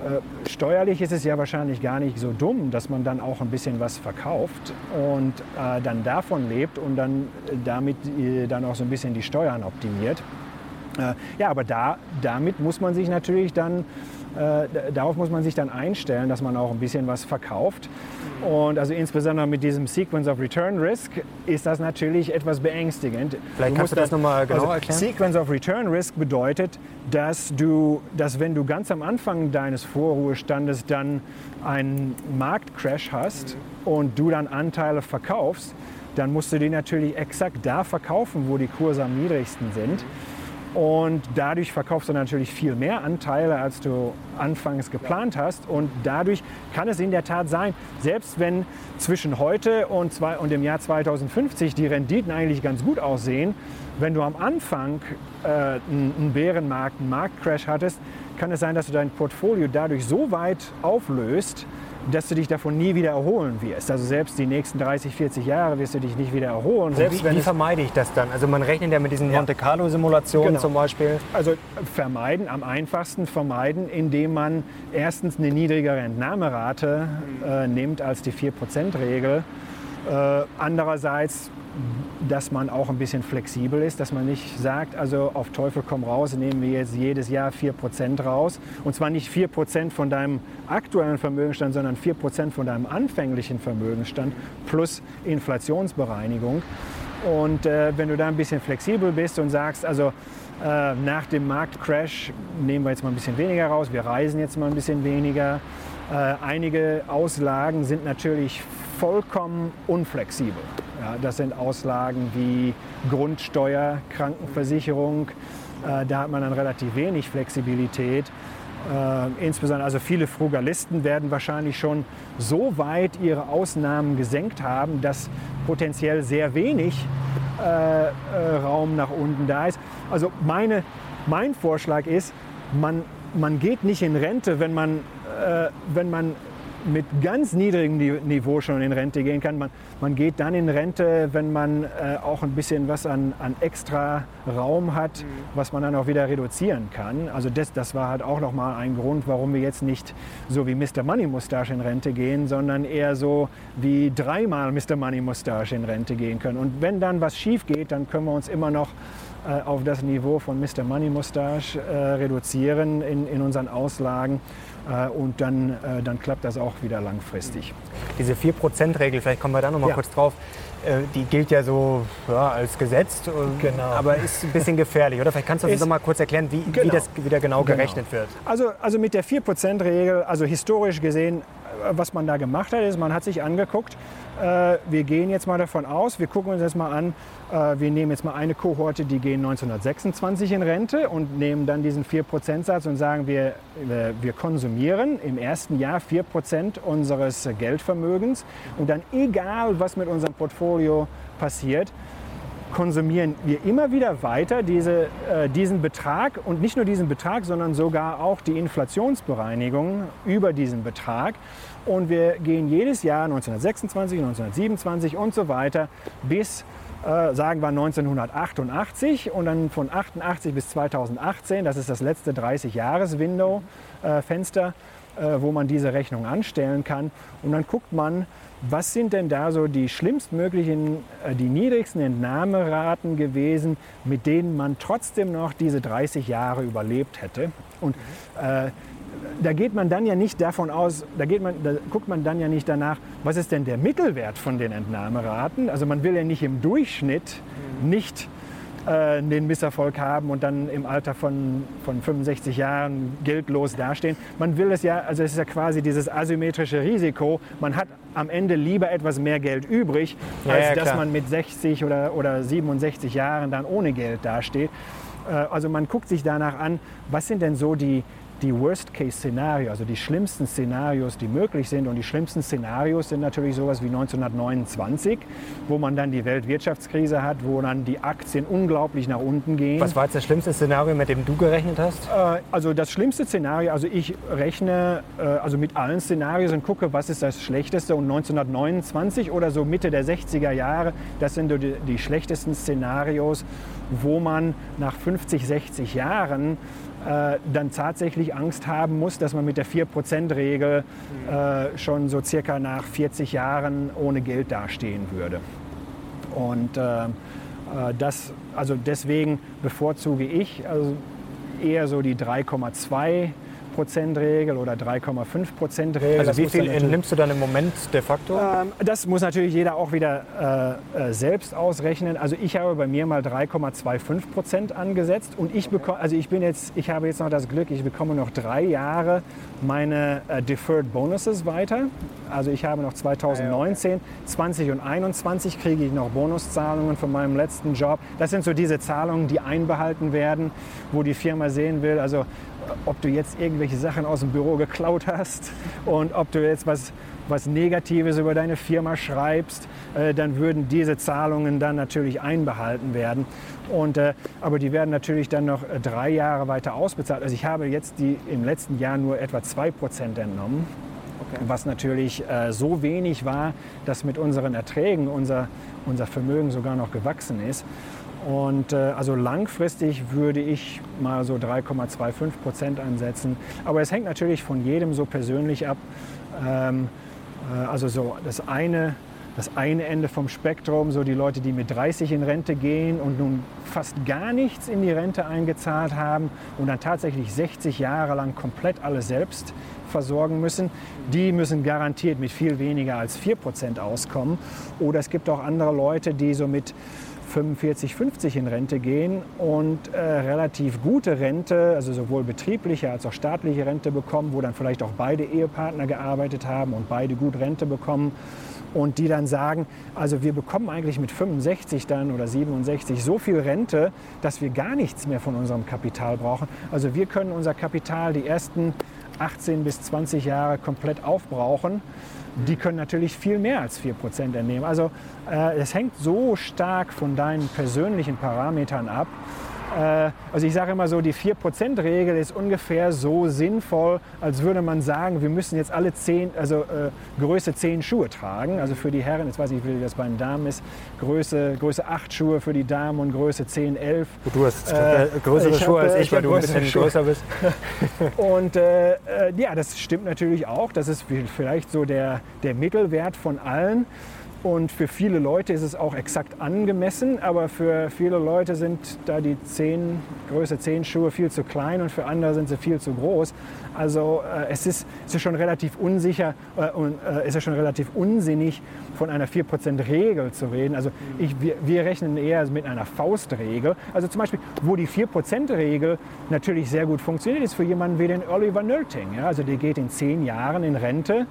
äh, steuerlich ist es ja wahrscheinlich gar nicht so dumm, dass man dann auch ein bisschen was verkauft und äh, dann davon lebt und dann äh, damit äh, dann auch so ein bisschen die Steuern optimiert. Äh, ja, aber da, damit muss man sich natürlich dann äh, darauf muss man sich dann einstellen, dass man auch ein bisschen was verkauft. Und also insbesondere mit diesem Sequence of Return Risk ist das natürlich etwas beängstigend. Vielleicht du kannst du das nochmal genau also erklären. Sequence of Return Risk bedeutet, dass du, dass wenn du ganz am Anfang deines Vorruhestandes dann einen Marktcrash hast mhm. und du dann Anteile verkaufst, dann musst du die natürlich exakt da verkaufen, wo die Kurse am niedrigsten sind. Mhm und dadurch verkaufst du natürlich viel mehr Anteile, als du anfangs geplant hast. Und dadurch kann es in der Tat sein, selbst wenn zwischen heute und, zwei, und dem Jahr 2050 die Renditen eigentlich ganz gut aussehen, wenn du am Anfang äh, einen Bärenmarkt, einen Marktcrash hattest, kann es sein, dass du dein Portfolio dadurch so weit auflöst, dass du dich davon nie wieder erholen wirst. Also selbst die nächsten 30, 40 Jahre wirst du dich nicht wieder erholen. Selbst wie, wie vermeide ich das dann? Also man rechnet ja mit diesen ja. Monte Carlo Simulationen genau. zum Beispiel. Also vermeiden, am einfachsten vermeiden, indem man erstens eine niedrigere Entnahmerate äh, nimmt als die 4%-Regel. Äh, andererseits dass man auch ein bisschen flexibel ist, dass man nicht sagt, also auf Teufel komm raus, nehmen wir jetzt jedes Jahr 4% raus. Und zwar nicht 4% von deinem aktuellen Vermögenstand, sondern 4% von deinem anfänglichen Vermögenstand plus Inflationsbereinigung. Und äh, wenn du da ein bisschen flexibel bist und sagst, also äh, nach dem Marktcrash nehmen wir jetzt mal ein bisschen weniger raus, wir reisen jetzt mal ein bisschen weniger. Äh, einige Auslagen sind natürlich vollkommen unflexibel. Ja, das sind Auslagen wie Grundsteuer, Krankenversicherung. Äh, da hat man dann relativ wenig Flexibilität. Äh, insbesondere, also viele Frugalisten werden wahrscheinlich schon so weit ihre Ausnahmen gesenkt haben, dass potenziell sehr wenig äh, äh Raum nach unten da ist. Also meine, mein Vorschlag ist, man, man geht nicht in Rente, wenn man, äh, wenn man mit ganz niedrigem Niveau schon in Rente gehen kann. Man, man geht dann in Rente, wenn man äh, auch ein bisschen was an, an extra Raum hat, mhm. was man dann auch wieder reduzieren kann. Also das, das war halt auch nochmal ein Grund, warum wir jetzt nicht so wie Mr. Money Mustache in Rente gehen, sondern eher so wie dreimal Mr. Money Mustache in Rente gehen können. Und wenn dann was schief geht, dann können wir uns immer noch äh, auf das Niveau von Mr. Money Mustache äh, reduzieren in, in unseren Auslagen. Äh, und dann, äh, dann klappt das auch wieder langfristig. Diese 4%-Regel, vielleicht kommen wir da noch mal ja. kurz drauf, äh, die gilt ja so ja, als Gesetz, genau. aber ist ein bisschen gefährlich, oder? Vielleicht kannst du uns noch mal kurz erklären, wie, genau. wie das wieder genau, genau, gerechnet wird. Also, also mit der 4%-Regel, also historisch gesehen, was man da gemacht hat, ist, man hat sich angeguckt, äh, wir gehen jetzt mal davon aus, wir gucken uns jetzt mal an, äh, wir nehmen jetzt mal eine Kohorte, die gehen 1926 in Rente und nehmen dann diesen 4%-Satz und sagen, wir, wir konsumieren im ersten Jahr 4% unseres Geldvermögens. Und dann egal, was mit unserem Portfolio passiert, konsumieren wir immer wieder weiter diese, äh, diesen Betrag und nicht nur diesen Betrag, sondern sogar auch die Inflationsbereinigung über diesen Betrag. Und wir gehen jedes Jahr 1926, 1927 und so weiter bis äh, sagen wir 1988 und dann von 88 bis 2018, das ist das letzte 30-Jahres-Window-Fenster, äh, äh, wo man diese Rechnung anstellen kann. Und dann guckt man, was sind denn da so die schlimmstmöglichen, äh, die niedrigsten Entnahmeraten gewesen, mit denen man trotzdem noch diese 30 Jahre überlebt hätte? Und äh, da geht man dann ja nicht davon aus, da, geht man, da guckt man dann ja nicht danach, was ist denn der Mittelwert von den Entnahmeraten. Also man will ja nicht im Durchschnitt nicht äh, den Misserfolg haben und dann im Alter von, von 65 Jahren geldlos dastehen. Man will es ja, also es ist ja quasi dieses asymmetrische Risiko. Man hat am Ende lieber etwas mehr Geld übrig, ja, als ja, dass man mit 60 oder, oder 67 Jahren dann ohne Geld dasteht. Äh, also man guckt sich danach an, was sind denn so die, die Worst-Case-Szenario, also die schlimmsten Szenarios, die möglich sind. Und die schlimmsten Szenarios sind natürlich sowas wie 1929, wo man dann die Weltwirtschaftskrise hat, wo dann die Aktien unglaublich nach unten gehen. Was war jetzt das schlimmste Szenario, mit dem du gerechnet hast? Äh, also das schlimmste Szenario, also ich rechne äh, also mit allen Szenarios und gucke, was ist das schlechteste. Und 1929 oder so Mitte der 60er Jahre, das sind die, die schlechtesten Szenarios, wo man nach 50, 60 Jahren äh, dann tatsächlich Angst haben muss, dass man mit der 4%-Regel äh, schon so circa nach 40 Jahren ohne Geld dastehen würde. Und äh, äh, das, also deswegen bevorzuge ich also eher so die 3,2 Prozent-Regel oder 3,5-Prozent-Regel. Also wie viel nimmst du dann im Moment de facto? Ähm, das muss natürlich jeder auch wieder äh, äh selbst ausrechnen. Also ich habe bei mir mal 3,25 Prozent angesetzt und ich bekomme, also ich bin jetzt, ich habe jetzt noch das Glück, ich bekomme noch drei Jahre meine äh, Deferred Bonuses weiter. Also ich habe noch 2019, 20 und 21 kriege ich noch Bonuszahlungen von meinem letzten Job. Das sind so diese Zahlungen, die einbehalten werden, wo die Firma sehen will, also ob du jetzt irgendwelche Sachen aus dem Büro geklaut hast und ob du jetzt was, was Negatives über deine Firma schreibst, äh, dann würden diese Zahlungen dann natürlich einbehalten werden. Und, äh, aber die werden natürlich dann noch äh, drei Jahre weiter ausbezahlt. Also ich habe jetzt die im letzten Jahr nur etwa 2% entnommen. Okay. Was natürlich äh, so wenig war, dass mit unseren Erträgen unser, unser Vermögen sogar noch gewachsen ist. Und äh, also langfristig würde ich mal so 3,25 Prozent ansetzen. Aber es hängt natürlich von jedem so persönlich ab. Ähm, äh, also so das eine, das eine Ende vom Spektrum, so die Leute, die mit 30 in Rente gehen und nun fast gar nichts in die Rente eingezahlt haben und dann tatsächlich 60 Jahre lang komplett alles selbst versorgen müssen, die müssen garantiert mit viel weniger als 4 Prozent auskommen. Oder es gibt auch andere Leute, die so mit 45, 50 in Rente gehen und äh, relativ gute Rente, also sowohl betriebliche als auch staatliche Rente bekommen, wo dann vielleicht auch beide Ehepartner gearbeitet haben und beide gut Rente bekommen und die dann sagen, also wir bekommen eigentlich mit 65 dann oder 67 so viel Rente, dass wir gar nichts mehr von unserem Kapital brauchen. Also wir können unser Kapital die ersten 18 bis 20 Jahre komplett aufbrauchen die können natürlich viel mehr als 4% entnehmen. Also äh, es hängt so stark von deinen persönlichen Parametern ab, also ich sage immer so, die 4%-Regel ist ungefähr so sinnvoll, als würde man sagen, wir müssen jetzt alle 10, also äh, Größe 10 Schuhe tragen. Also für die Herren, jetzt weiß ich nicht, wie das bei den Damen ist, Größe, Größe 8 Schuhe für die Damen und Größe 10, 11. Du hast äh, größere Schuhe als ich, weil du ein bisschen Schuhe. größer bist. und äh, äh, ja, das stimmt natürlich auch. Das ist vielleicht so der, der Mittelwert von allen. Und für viele Leute ist es auch exakt angemessen, aber für viele Leute sind da die 10, Größe 10 Schuhe viel zu klein und für andere sind sie viel zu groß. Also äh, es, ist, es ist schon relativ unsicher äh, und äh, es ist schon relativ unsinnig, von einer 4% Regel zu reden. Also ich, wir, wir rechnen eher mit einer Faustregel. Also zum Beispiel, wo die 4% Regel natürlich sehr gut funktioniert, ist für jemanden wie den Oliver Nölting. Ja? Also der geht in 10 Jahren in Rente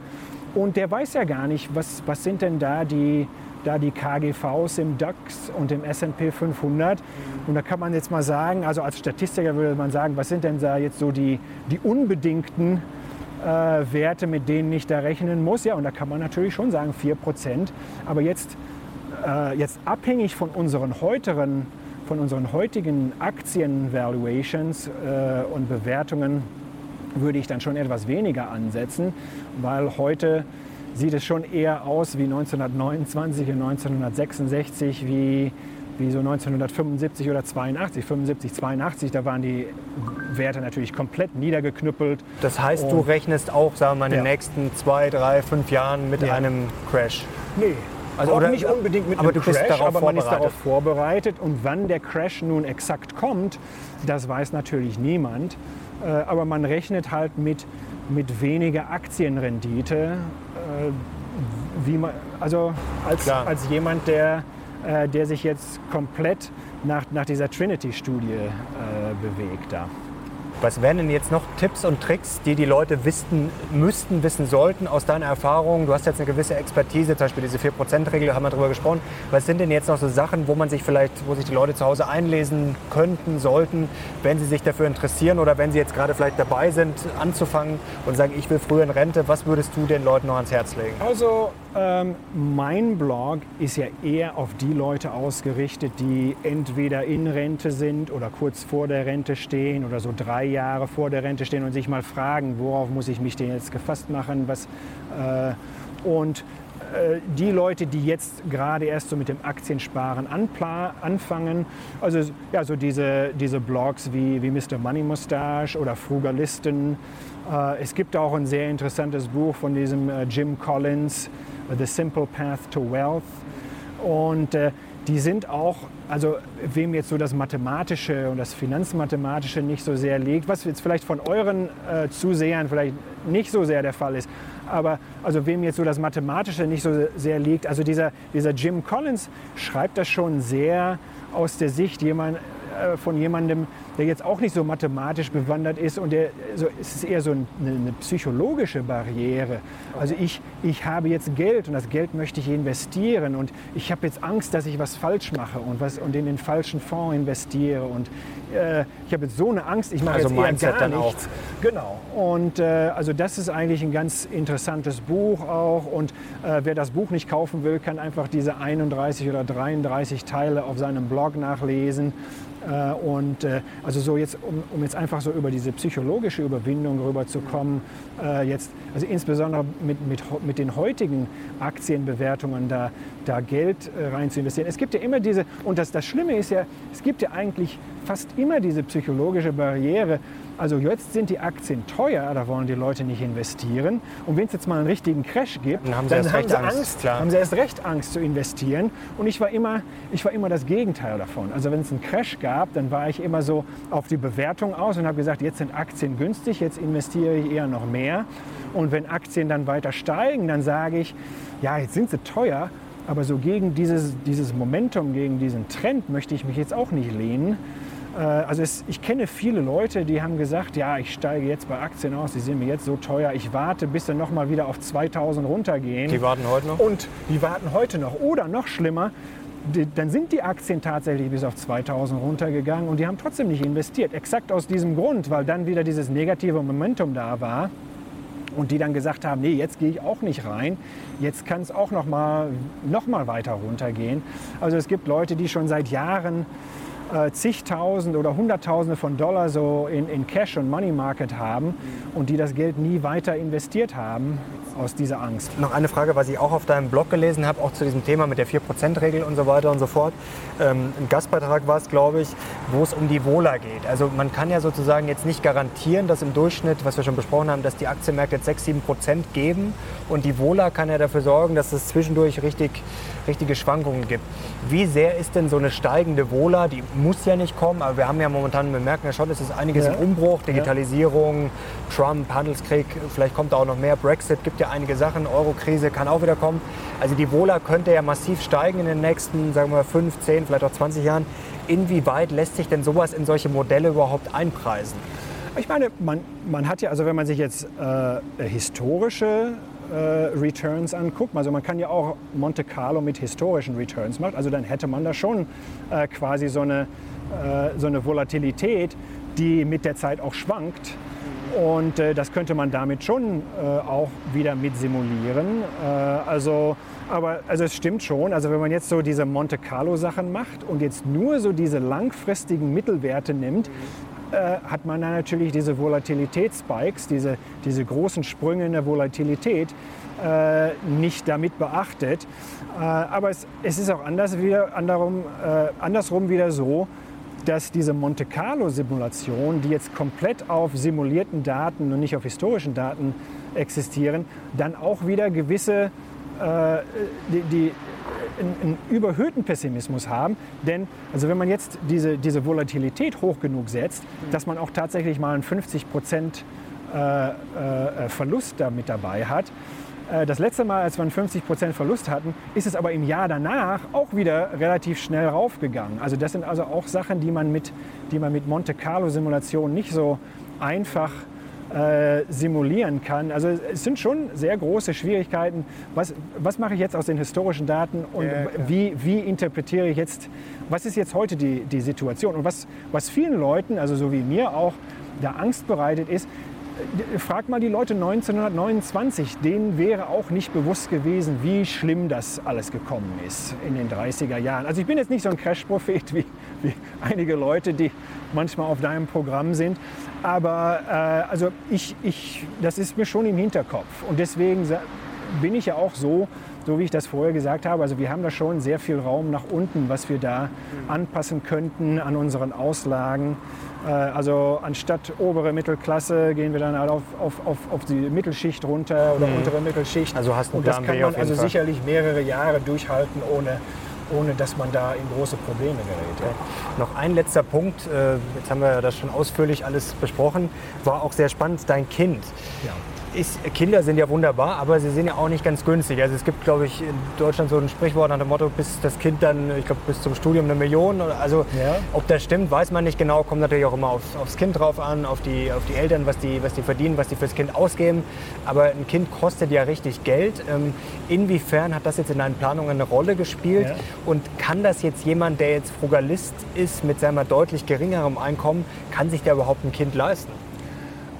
und der weiß ja gar nicht, was, was sind denn da die, da die KGVs im DAX und im S&P 500. Und da kann man jetzt mal sagen, also als Statistiker würde man sagen, was sind denn da jetzt so die, die unbedingten äh, Werte, mit denen ich da rechnen muss? Ja, und da kann man natürlich schon sagen 4% Aber jetzt, äh, jetzt abhängig von unseren heutigen, von unseren heutigen Aktien-Valuations äh, und Bewertungen, würde ich dann schon etwas weniger ansetzen, weil heute sieht es schon eher aus wie 1929 und 1966, wie, wie so 1975 oder 82. 75, 82, da waren die Werte natürlich komplett niedergeknüppelt. Das heißt, und, du rechnest auch, sagen wir mal, in den nächsten zwei, drei, fünf Jahren mit ja. einem Crash? Nee, also oder, nicht unbedingt mit einem Crash, aber man ist darauf vorbereitet. Und wann der Crash nun exakt kommt, das weiß natürlich niemand. Äh, aber man rechnet halt mit, mit weniger Aktienrendite, äh, wie man, also als, als jemand, der, äh, der sich jetzt komplett nach, nach dieser Trinity-Studie bewegt da. Was wären denn jetzt noch Tipps und Tricks, die die Leute wissen müssten, wissen sollten aus deiner Erfahrung? Du hast jetzt eine gewisse Expertise, zum Beispiel diese 4%-Regel, haben wir darüber gesprochen. Was sind denn jetzt noch so Sachen, wo man sich vielleicht, wo sich die Leute zu Hause einlesen könnten, sollten, wenn sie sich dafür interessieren oder wenn sie jetzt gerade vielleicht dabei sind, anzufangen und sagen, ich will früher in Rente, was würdest du den Leuten noch ans Herz legen? Also ähm, mein Blog ist ja eher auf die Leute ausgerichtet, die entweder in Rente sind oder kurz vor der Rente stehen oder so drei Jahre vor der Rente stehen und sich mal fragen, worauf muss ich mich denn jetzt gefasst machen, was äh, und äh, die Leute, die jetzt gerade erst so mit dem Aktiensparen anfangen, also ja, so diese, diese Blogs wie, wie Mr. Money Mustache oder Frugalisten. Äh, es gibt auch ein sehr interessantes Buch von diesem äh, Jim Collins, The Simple Path to Wealth. Und äh, die sind auch, also wem jetzt so das Mathematische und das Finanzmathematische nicht so sehr liegt, was jetzt vielleicht von euren äh, Zusehern vielleicht nicht so sehr der Fall ist, aber also wem jetzt so das Mathematische nicht so sehr liegt, also dieser, dieser Jim Collins schreibt das schon sehr aus der Sicht jemand, äh, von jemandem, der jetzt auch nicht so mathematisch bewandert ist und der, so, es ist eher so eine, eine, psychologische Barriere. Also ich, ich habe jetzt Geld und das Geld möchte ich investieren und ich habe jetzt Angst, dass ich was falsch mache und, was, und in den falschen Fonds investiere und äh, ich habe jetzt so eine Angst, ich mache also jetzt eher gar dann nichts. Auch. Genau. Und äh, also das ist eigentlich ein ganz interessantes Buch auch und äh, wer das Buch nicht kaufen will, kann einfach diese 31 oder 33 Teile auf seinem Blog nachlesen. Äh, und äh, also so jetzt, um, um, jetzt einfach so über diese psychologische Überwindung rüberzukommen, äh, jetzt, also insbesondere mit, mit, mit den heutigen Aktienbewertungen da, da Geld rein zu investieren. Es gibt ja immer diese, und das, das Schlimme ist ja, es gibt ja eigentlich fast immer diese psychologische Barriere, also jetzt sind die Aktien teuer, da wollen die Leute nicht investieren. Und wenn es jetzt mal einen richtigen Crash gibt, dann haben sie, dann erst, haben sie Angst, Angst haben sie erst recht Angst zu investieren. Und ich war immer, ich war immer das Gegenteil davon. Also wenn es einen Crash gab, dann war ich immer so auf die Bewertung aus und habe gesagt, jetzt sind Aktien günstig, jetzt investiere ich eher noch mehr. Und wenn Aktien dann weiter steigen, dann sage ich, ja, jetzt sind sie teuer, aber so gegen dieses, dieses Momentum, gegen diesen Trend möchte ich mich jetzt auch nicht lehnen. Äh, also es, ich kenne viele Leute, die haben gesagt, ja, ich steige jetzt bei Aktien aus, die sind mir jetzt so teuer, ich warte, bis sie nochmal wieder auf 2000 runtergehen. Die warten heute noch? Und die warten heute noch. Oder noch schlimmer, die, dann sind die Aktien tatsächlich bis auf 2000 runtergegangen und die haben trotzdem nicht investiert. Exakt aus diesem Grund, weil dann wieder dieses negative Momentum da war und die dann gesagt haben, nee, jetzt gehe ich auch nicht rein, jetzt kann es auch noch mal, noch mal weiter runtergehen. Also es gibt Leute, die schon seit Jahren äh, zigtausend oder hunderttausende von Dollar so in, in Cash und Money Market haben und die das Geld nie weiter investiert haben aus dieser Angst. Noch eine Frage, was ich auch auf deinem Blog gelesen habe, auch zu diesem Thema mit der 4%-Regel und so weiter und so fort. Ähm, ein Gastbeitrag war es, glaube ich, wo es um die Wohler geht. Also man kann ja sozusagen jetzt nicht garantieren, dass im Durchschnitt, was wir schon besprochen haben, dass die Aktienmärkte jetzt 6, 7% geben und die Wohler kann ja dafür sorgen, dass es zwischendurch richtig, richtige Schwankungen gibt. Wie sehr ist denn so eine steigende Wohler, die muss ja nicht kommen, aber wir haben ja momentan, wir merken ja schon, es ist einiges ja. im Umbruch, Digitalisierung, ja. Trump, Handelskrieg, vielleicht kommt da auch noch mehr, Brexit, gibt ja einige Sachen, Eurokrise kann auch wieder kommen. Also die Wohler könnte ja massiv steigen in den nächsten, sagen wir, 5, 10, vielleicht auch 20 Jahren. Inwieweit lässt sich denn sowas in solche Modelle überhaupt einpreisen? Ich meine, man, man hat ja, also wenn man sich jetzt äh, historische äh, Returns anguckt, also man kann ja auch Monte Carlo mit historischen Returns machen, also dann hätte man da schon äh, quasi so eine, äh, so eine Volatilität, die mit der Zeit auch schwankt. Und äh, das könnte man damit schon äh, auch wieder mit simulieren. Äh, also, aber also es stimmt schon. Also wenn man jetzt so diese Monte Carlo Sachen macht und jetzt nur so diese langfristigen Mittelwerte nimmt, äh, hat man dann natürlich diese Volatilitätsspikes, diese, diese großen Sprünge in der Volatilität äh, nicht damit beachtet. Äh, aber es, es, ist auch anders wieder, andersrum, andersrum wieder so, dass diese Monte Carlo-Simulationen, die jetzt komplett auf simulierten Daten und nicht auf historischen Daten existieren, dann auch wieder gewisse, die, die einen, überhöhten Pessimismus haben. Denn also wenn man jetzt diese, diese Volatilität hoch genug setzt, dass man auch tatsächlich mal einen 50 Prozent äh, äh, Verlust damit dabei hat, Äh, das letzte Mal, als wir einen 50% Verlust hatten, ist es aber im Jahr danach auch wieder relativ schnell raufgegangen. Also das sind also auch Sachen, die man mit, die man mit Monte Carlo Simulationen nicht so einfach äh, simulieren kann. Also es sind schon sehr große Schwierigkeiten. Was, was mache ich jetzt aus den historischen Daten und ja, wie, wie interpretiere ich jetzt, was ist jetzt heute die, die Situation? Und was, was vielen Leuten, also so wie mir auch, da Angst bereitet ist, frag mal die Leute 1929, denen wäre auch nicht bewusst gewesen, wie schlimm das alles gekommen ist in den 30er Jahren. Also ich bin jetzt nicht so ein Crash-Prophet wie, wie einige Leute, die manchmal auf deinem Programm sind, aber äh, also ich, ich, das ist mir schon im Hinterkopf und deswegen bin ich ja auch so, so wie ich das vorher gesagt habe. Also wir haben da schon sehr viel Raum nach unten, was wir da anpassen könnten an unseren Auslagen. Äh, also anstatt obere Mittelklasse gehen wir dann halt auf, auf, auf, auf die Mittelschicht runter oder mhm. untere Mittelschicht. Also hast du Und das kann man also Fall. sicherlich mehrere Jahre durchhalten, ohne, ohne dass man da in große Probleme gerät. Ja. Noch ein letzter Punkt, äh, jetzt haben wir das schon ausführlich alles besprochen, war auch sehr spannend, dein Kind. Ja ist, Kinder sind ja wunderbar, aber sie sind ja auch nicht ganz günstig. Also es gibt, glaube ich, in Deutschland so ein Sprichwort nach dem Motto, bis das Kind dann, ich glaube, bis zum Studium eine Million. Also ja. ob das stimmt, weiß man nicht genau. Kommt natürlich auch immer aufs, aufs Kind drauf an, auf die, auf die Eltern, was die, was die verdienen, was die fürs Kind ausgeben. Aber ein Kind kostet ja richtig Geld. Ähm, inwiefern hat das jetzt in deinen Planungen eine Rolle gespielt? Ja. Und kann das jetzt jemand, der jetzt Frugalist ist, mit seinem deutlich geringerem Einkommen, kann sich der überhaupt ein Kind leisten?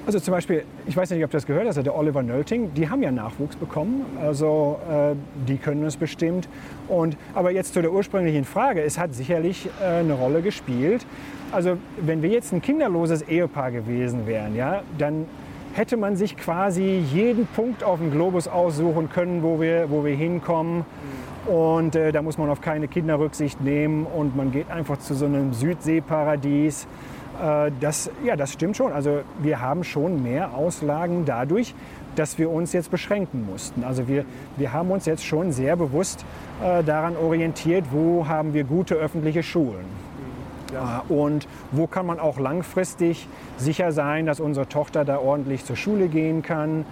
Also zum Beispiel, ich weiß nicht, ob du das gehört hast, der Oliver Nölting, die haben ja Nachwuchs bekommen, also äh, die können es bestimmt. Und, aber jetzt zu der ursprünglichen Frage, es hat sicherlich äh, eine Rolle gespielt. Also wenn wir jetzt ein kinderloses Ehepaar gewesen wären, ja, dann hätte man sich quasi jeden Punkt auf dem Globus aussuchen können, wo wir, wo wir hinkommen. Und äh, da muss man auf keine Kinder Rücksicht nehmen und man geht einfach zu so einem Südseeparadies. Äh, das, ja, das stimmt schon. Also wir haben schon mehr Auslagen dadurch, dass wir uns jetzt beschränken mussten. Also wir, wir haben uns jetzt schon sehr bewusst äh, daran orientiert, wo haben wir gute öffentliche Schulen. Ja. Äh, und wo kann man auch langfristig sicher sein, dass unsere Tochter da ordentlich zur Schule gehen kann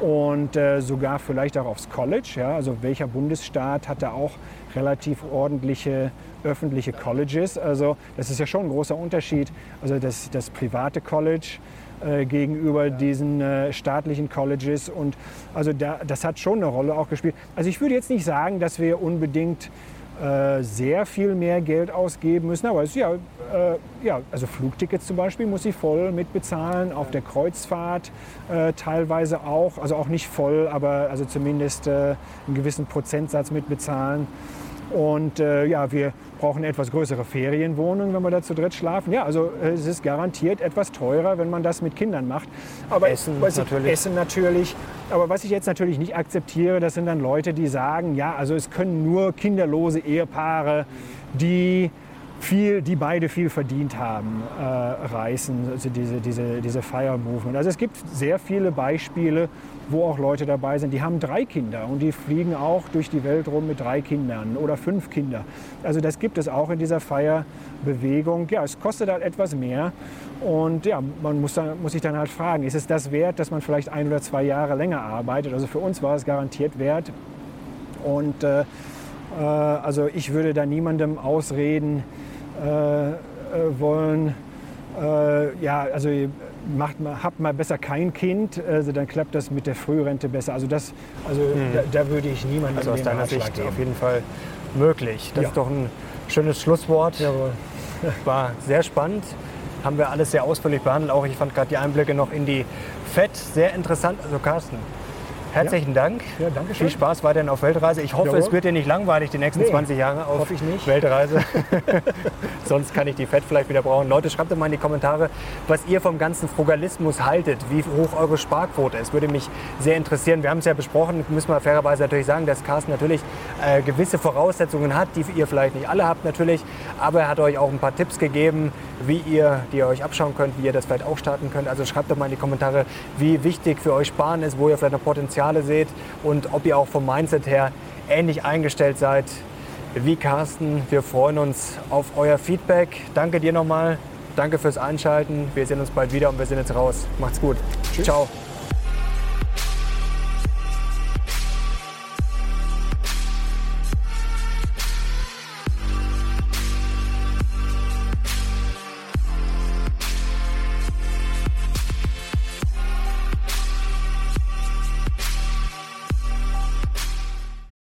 und äh, sogar vielleicht auch aufs College. Ja? Also welcher Bundesstaat hat da auch relativ ordentliche öffentliche Colleges. Also das ist ja schon ein großer Unterschied. Also das, das private College äh, gegenüber diesen äh, staatlichen Colleges. Und also da, das hat schon eine Rolle auch gespielt. Also ich würde jetzt nicht sagen, dass wir unbedingt äh, sehr viel mehr Geld ausgeben müssen. Aber es, ja, äh, ja, also Flugtickets zum Beispiel muss ich voll mitbezahlen, auf der Kreuzfahrt äh, teilweise auch, also auch nicht voll, aber also zumindest äh, einen gewissen Prozentsatz mitbezahlen. Und äh, ja, wir brauchen etwas größere Ferienwohnungen, wenn wir da zu dritt schlafen. Ja, also äh, es ist garantiert etwas teurer, wenn man das mit Kindern macht. Aber Essen natürlich. Essen natürlich. Aber was ich jetzt natürlich nicht akzeptiere, das sind dann Leute, die sagen, ja, also es können nur kinderlose Ehepaare, die viel, die beide viel verdient haben, äh, reißen, also diese, diese, diese Fire Movement. Also es gibt sehr viele Beispiele, wo auch Leute dabei sind, die haben drei Kinder und die fliegen auch durch die Welt rum mit drei Kindern oder fünf Kinder. Also das gibt es auch in dieser Feierbewegung. Ja, es kostet halt etwas mehr und ja, man muss, dann, muss sich dann halt fragen, ist es das wert, dass man vielleicht ein oder zwei Jahre länger arbeitet? Also für uns war es garantiert wert und äh, äh, also ich würde da niemandem ausreden äh, äh wollen, äh, ja, also macht mal, habt mal besser kein Kind, also dann klappt das mit der Frührente besser. Also das, also hm. da, da, würde ich niemandem Also aus deiner Sicht geben. auf jeden Fall möglich. Das ja. ist doch ein schönes Schlusswort. Jawohl. War sehr spannend. Haben wir alles sehr ausführlich behandelt. Auch ich fand gerade die Einblicke noch in die FED sehr interessant. Also Carsten, Herzlichen ja. Dank. Ja, danke schön. Viel Spaß weiterhin auf Weltreise. Ich hoffe, Jawohl. es wird dir nicht langweilig die nächsten nee, 20 Jahre auf Weltreise. Sonst kann ich die Fett vielleicht wieder brauchen. Leute, schreibt doch mal in die Kommentare, was ihr vom ganzen Frugalismus haltet, wie hoch eure Sparquote ist. Würde mich sehr interessieren. Wir haben es ja besprochen, müssen wir fairerweise natürlich sagen, dass Carsten natürlich äh, gewisse Voraussetzungen hat, die ihr vielleicht nicht alle habt natürlich. Aber er hat euch auch ein paar Tipps gegeben, wie ihr, die ihr euch abschauen könnt, wie ihr das vielleicht auch starten könnt. Also schreibt doch mal in die Kommentare, wie wichtig für euch Sparen ist, wo ihr vielleicht noch Potenzial Potenziale seht und ob ihr auch vom Mindset her ähnlich eingestellt seid wie Carsten. Wir freuen uns auf euer Feedback. Danke dir nochmal. Danke fürs Einschalten. Wir sehen uns bald wieder und wir sind jetzt raus. Macht's gut. Tschüss. Ciao.